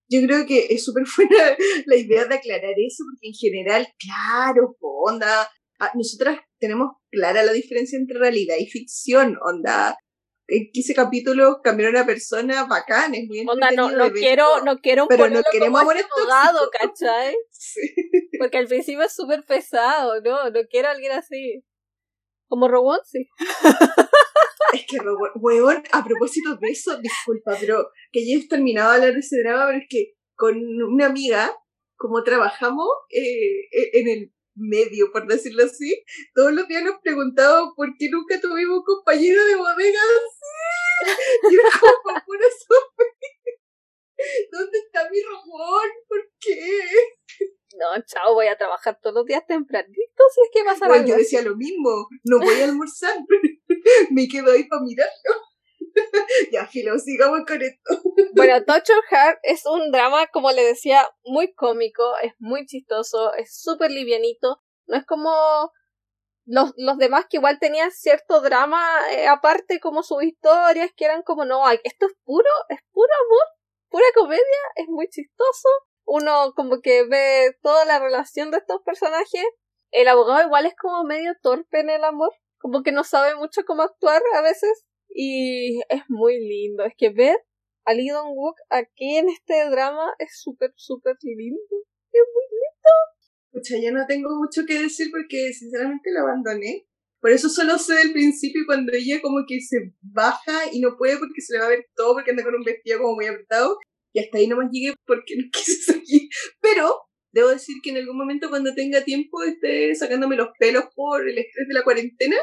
Yo creo que es súper buena la idea de aclarar eso, porque en general, claro, onda, ah, nosotras tenemos clara la diferencia entre realidad y ficción, onda. En ese capítulo cambiaron a una persona bacán, es muy Onda, no, quiero, no quiero un Pero no queremos como amores abogado. ¿cachai? Sí. Porque al principio es súper pesado, ¿no? No quiero a alguien así. Como Robot, sí. Es que, ro- weón, a propósito de eso, disculpa, pero que ya he terminado de hablar de ese drama, pero es que con una amiga, como trabajamos eh, e- en el medio, por decirlo así, todos los días nos preguntábamos por qué nunca tuvimos un compañero de bodega así. Y era como por pura. ¿Dónde está mi robot? ¿Por qué? No, chao, voy a trabajar todos los días tempranito si es que pasa Bueno, algo yo decía lo mismo, no voy a almorzar, me quedo ahí para mirarlo. ya, Filo, sigamos con esto. Bueno, Touch Your Heart es un drama, como le decía, muy cómico, es muy chistoso, es súper livianito. No es como los, los demás que igual tenían cierto drama eh, aparte, como sus historias, que eran como, no, esto es puro, es puro amor, pura comedia, es muy chistoso. Uno como que ve toda la relación de estos personajes. El abogado igual es como medio torpe en el amor, como que no sabe mucho cómo actuar a veces. Y es muy lindo, es que ver a Lee Dong Wook aquí en este drama es súper, súper lindo. Es muy Pucha, ya no tengo mucho que decir porque sinceramente lo abandoné. Por eso solo sé del principio cuando ella como que se baja y no puede porque se le va a ver todo porque anda con un vestido como muy apretado. y hasta ahí nomás llegué porque no quise seguir. Pero debo decir que en algún momento cuando tenga tiempo esté sacándome los pelos por el estrés de la cuarentena,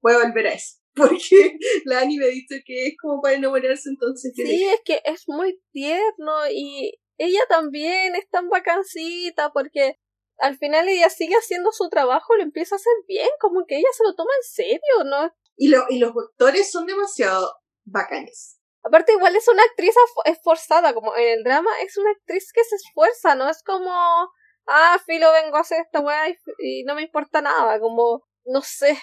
voy a volver a eso. Porque la Ani me ha dicho que es como para enamorarse, entonces... Sí, es que es muy tierno y ella también es tan vacancita porque al final ella sigue haciendo su trabajo, lo empieza a hacer bien, como que ella se lo toma en serio, ¿no? Y, lo, y los actores son demasiado bacanes. Aparte, igual es una actriz esforzada, como en el drama es una actriz que se esfuerza, no es como, ah, filo, vengo a hacer esta weá y, no me importa nada, como, no sé,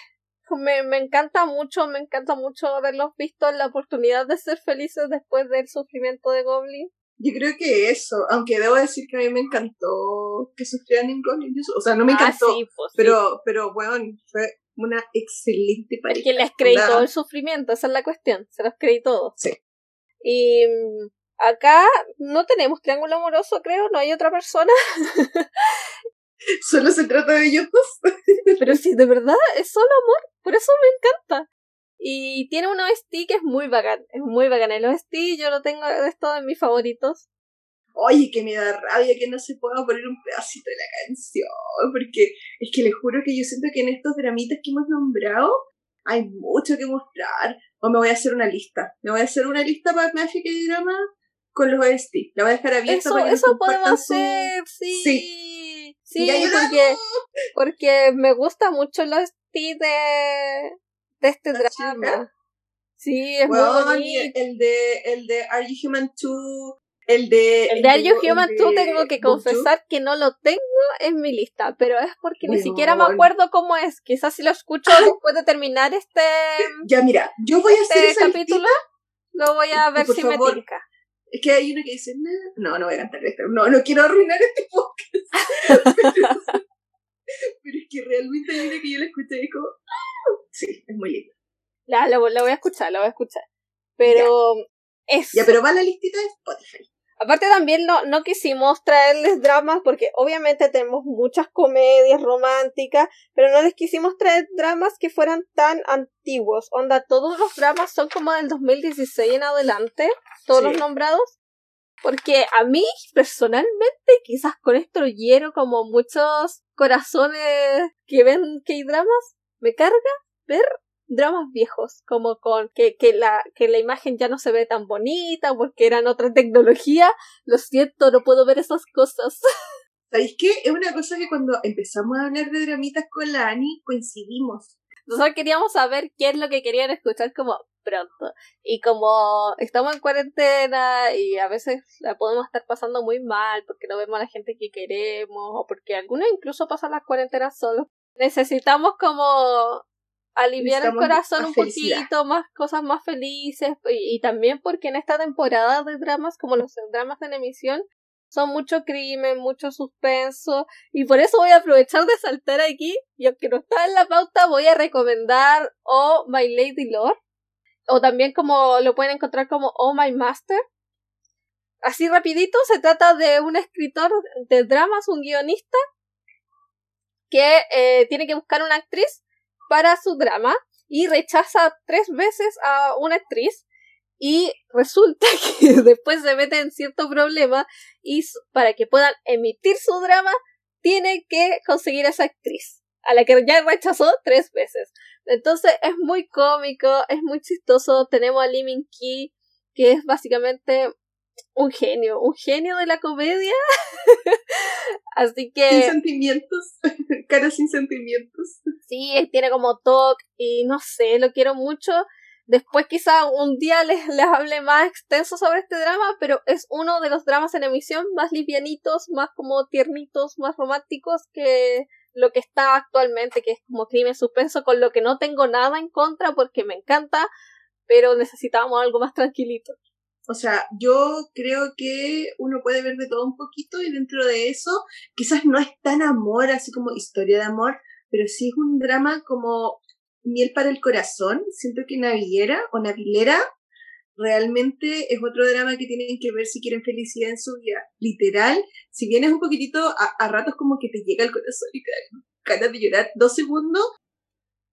me, me encanta mucho, me encanta mucho haberlos visto la oportunidad de ser felices después del sufrimiento de Goblin. Yo creo que eso, aunque debo decir que a mí me encantó que sufrieran en Goblin, o sea, no me ah, encantó, pues pero, pero bueno, fue una excelente pareja. Que les creí todo el sufrimiento, esa es la cuestión, se los creí todo. Sí. Y mm, acá no tenemos triángulo amoroso, creo, no hay otra persona. Solo se trata de ellos Pero sí, de verdad, es solo amor, por eso me encanta. Y tiene un OST que es muy bacán, es muy bacán. El OST yo lo tengo de todos en mis favoritos. Oye, que me da rabia que no se pueda poner un pedacito de la canción, porque es que le juro que yo siento que en estos dramitas que hemos nombrado hay mucho que mostrar. O me voy a hacer una lista. Me voy a hacer una lista para Magic y Drama con los OST. La voy a dejar abierta eso, para que Eso podemos hacer, sí. Sí, sí porque, porque me gusta mucho los OST de, de este drama. Sí, es muy bonito. El de, el de Are You Human 2 el de. El de Are You Human 2 tengo que confesar que no lo tengo en mi lista, pero es porque ni siquiera me acuerdo cómo es. Quizás si lo escucho después de terminar este. Ya, mira, yo voy a hacer este capítulo. Lo voy a ver si me tinca. Es que hay uno que dice, no, no voy a cantar esto. No, no quiero arruinar este podcast. pero, es que realmente hay una que yo la escuché y digo, sí, es muy lindo. La, la, voy a escuchar, la voy a escuchar. Pero es. Ya, pero va la listita de Spotify. Aparte también no, no quisimos traerles dramas porque obviamente tenemos muchas comedias románticas, pero no les quisimos traer dramas que fueran tan antiguos. Onda, todos los dramas son como del 2016 en adelante, todos los nombrados. Porque a mí, personalmente, quizás con esto hiero como muchos corazones que ven que hay dramas, me carga ver dramas viejos, como con que, que, la, que la imagen ya no se ve tan bonita porque eran otra tecnología. Lo siento, no puedo ver esas cosas. ¿Sabéis qué? Es una cosa que cuando empezamos a hablar de dramitas con la Ani coincidimos. Nosotros queríamos saber qué es lo que querían escuchar como pronto. Y como estamos en cuarentena y a veces la podemos estar pasando muy mal porque no vemos a la gente que queremos o porque algunos incluso pasan las cuarentenas solos, necesitamos como aliviar el corazón un poquito, más cosas más felices y, también porque en esta temporada de dramas, como los dramas de emisión, son mucho crimen, mucho suspenso y por eso voy a aprovechar de saltar aquí y aunque no está en la pauta voy a recomendar Oh My Lady Lord o también como lo pueden encontrar como Oh My Master. Así rapidito, se trata de un escritor de dramas, un guionista que eh, tiene que buscar una actriz para su drama y rechaza tres veces a una actriz y resulta que después se mete en cierto problema y para que puedan emitir su drama tiene que conseguir a esa actriz a la que ya rechazó tres veces. Entonces es muy cómico, es muy chistoso. Tenemos a Lee Min Ki, que es básicamente un genio, un genio de la comedia. Así que. Sin sentimientos, cara sin sentimientos. Sí, tiene como talk y no sé, lo quiero mucho. Después quizá un día les, les hable más extenso sobre este drama, pero es uno de los dramas en emisión más livianitos, más como tiernitos, más románticos que lo que está actualmente, que es como crimen suspenso, con lo que no tengo nada en contra porque me encanta, pero necesitamos algo más tranquilito. O sea, yo creo que uno puede ver de todo un poquito y dentro de eso quizás no es tan amor, así como historia de amor, pero sí es un drama como miel para el corazón. Siento que Navillera o Navilera realmente es otro drama que tienen que ver si quieren felicidad en su vida. Literal, si bien es un poquitito, a, a ratos como que te llega el corazón y te da ganas de llorar dos segundos,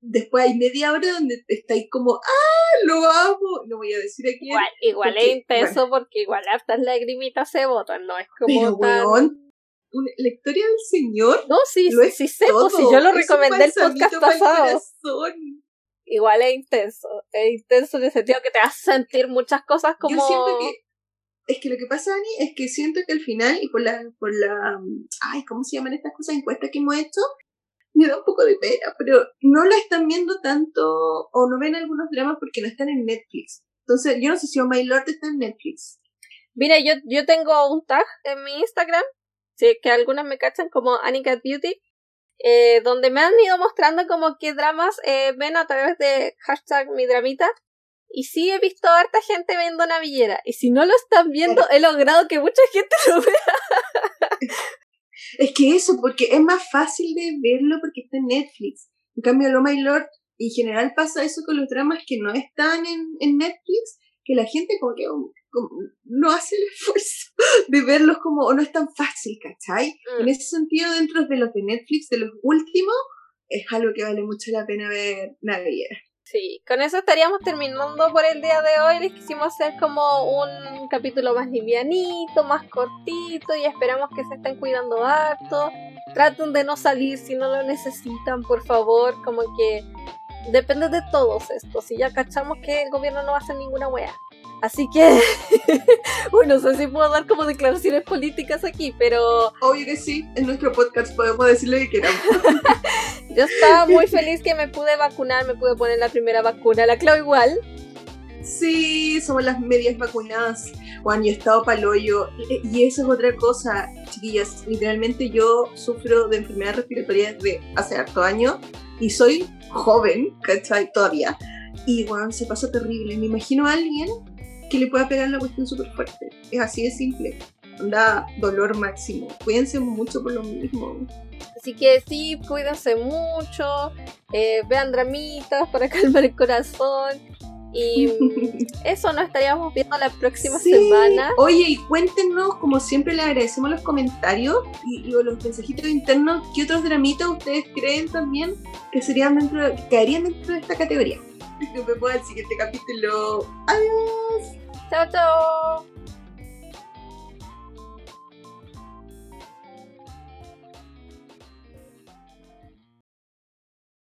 después hay media hora donde estáis como, ¡ah! lo amo. No voy a decir aquí. Igual, igual porque, es intenso porque igual hartas lagrimitas se botan, no es como Pero, tan... weón, una- la historia del Señor No, sí, lo sí, sí sé, pues si yo lo recomendé el podcast pasado. Igual es intenso, es intenso en el sentido que te hace sentir muchas cosas como... Yo siento que. Es que lo que pasa, Dani, es que siento que al final, y por la, por la. Ay, ¿cómo se llaman estas cosas? Encuestas que hemos hecho, me da un poco de pena, pero no la están viendo tanto, o no ven algunos dramas porque no están en Netflix. Entonces, yo no sé si Oh My Lord está en Netflix. Mira, yo, yo tengo un tag en mi Instagram, sí, que algunas me cachan como Anicat Beauty, eh, donde me han ido mostrando como qué dramas eh, ven a través de hashtag mi dramita. Y sí he visto a harta gente viendo Navillera. Y si no lo están viendo, he logrado que mucha gente lo vea. Es que eso, porque es más fácil de verlo porque está en Netflix. En cambio, Oh My Lord, en general pasa eso con los dramas que no están en, en Netflix, que la gente como que um, como no hace el esfuerzo de verlos como, o no es tan fácil, ¿cachai? Mm. En ese sentido, dentro de los de Netflix, de los últimos, es algo que vale mucho la pena ver Navillera. Sí, con eso estaríamos terminando por el día de hoy. Les quisimos hacer como un capítulo más livianito, más cortito y esperamos que se estén cuidando harto. Traten de no salir si no lo necesitan, por favor. Como que depende de todos estos. Y ya cachamos que el gobierno no va a hacer ninguna wea. Así que, bueno, no sé si puedo dar como declaraciones políticas aquí, pero Obvio que sí, en nuestro podcast podemos decir lo que queramos. yo estaba muy feliz que me pude vacunar, me pude poner la primera vacuna. La Clau igual. Sí, somos las medias vacunadas. Juan, yo he estado paloyo. Y eso es otra cosa, chiquillas. Literalmente yo sufro de enfermedades respiratorias de hace harto años. Y soy joven, ¿cachai? Todavía. Y Juan, se pasa terrible. Me imagino a alguien que le pueda pegar la cuestión súper fuerte. Es así de simple. Da dolor máximo. Cuídense mucho por lo mismo. Así que sí, cuídense mucho, eh, vean dramitas para calmar el corazón. Y eso nos estaríamos viendo la próxima Sí. semana. Oye, y cuéntenos, como siempre le agradecemos los comentarios y, y los mensajitos internos, ¿qué otros dramitas ustedes creen también que serían dentro, que caerían dentro de esta categoría? Nos vemos en el siguiente capítulo. Adiós. Chao, chao.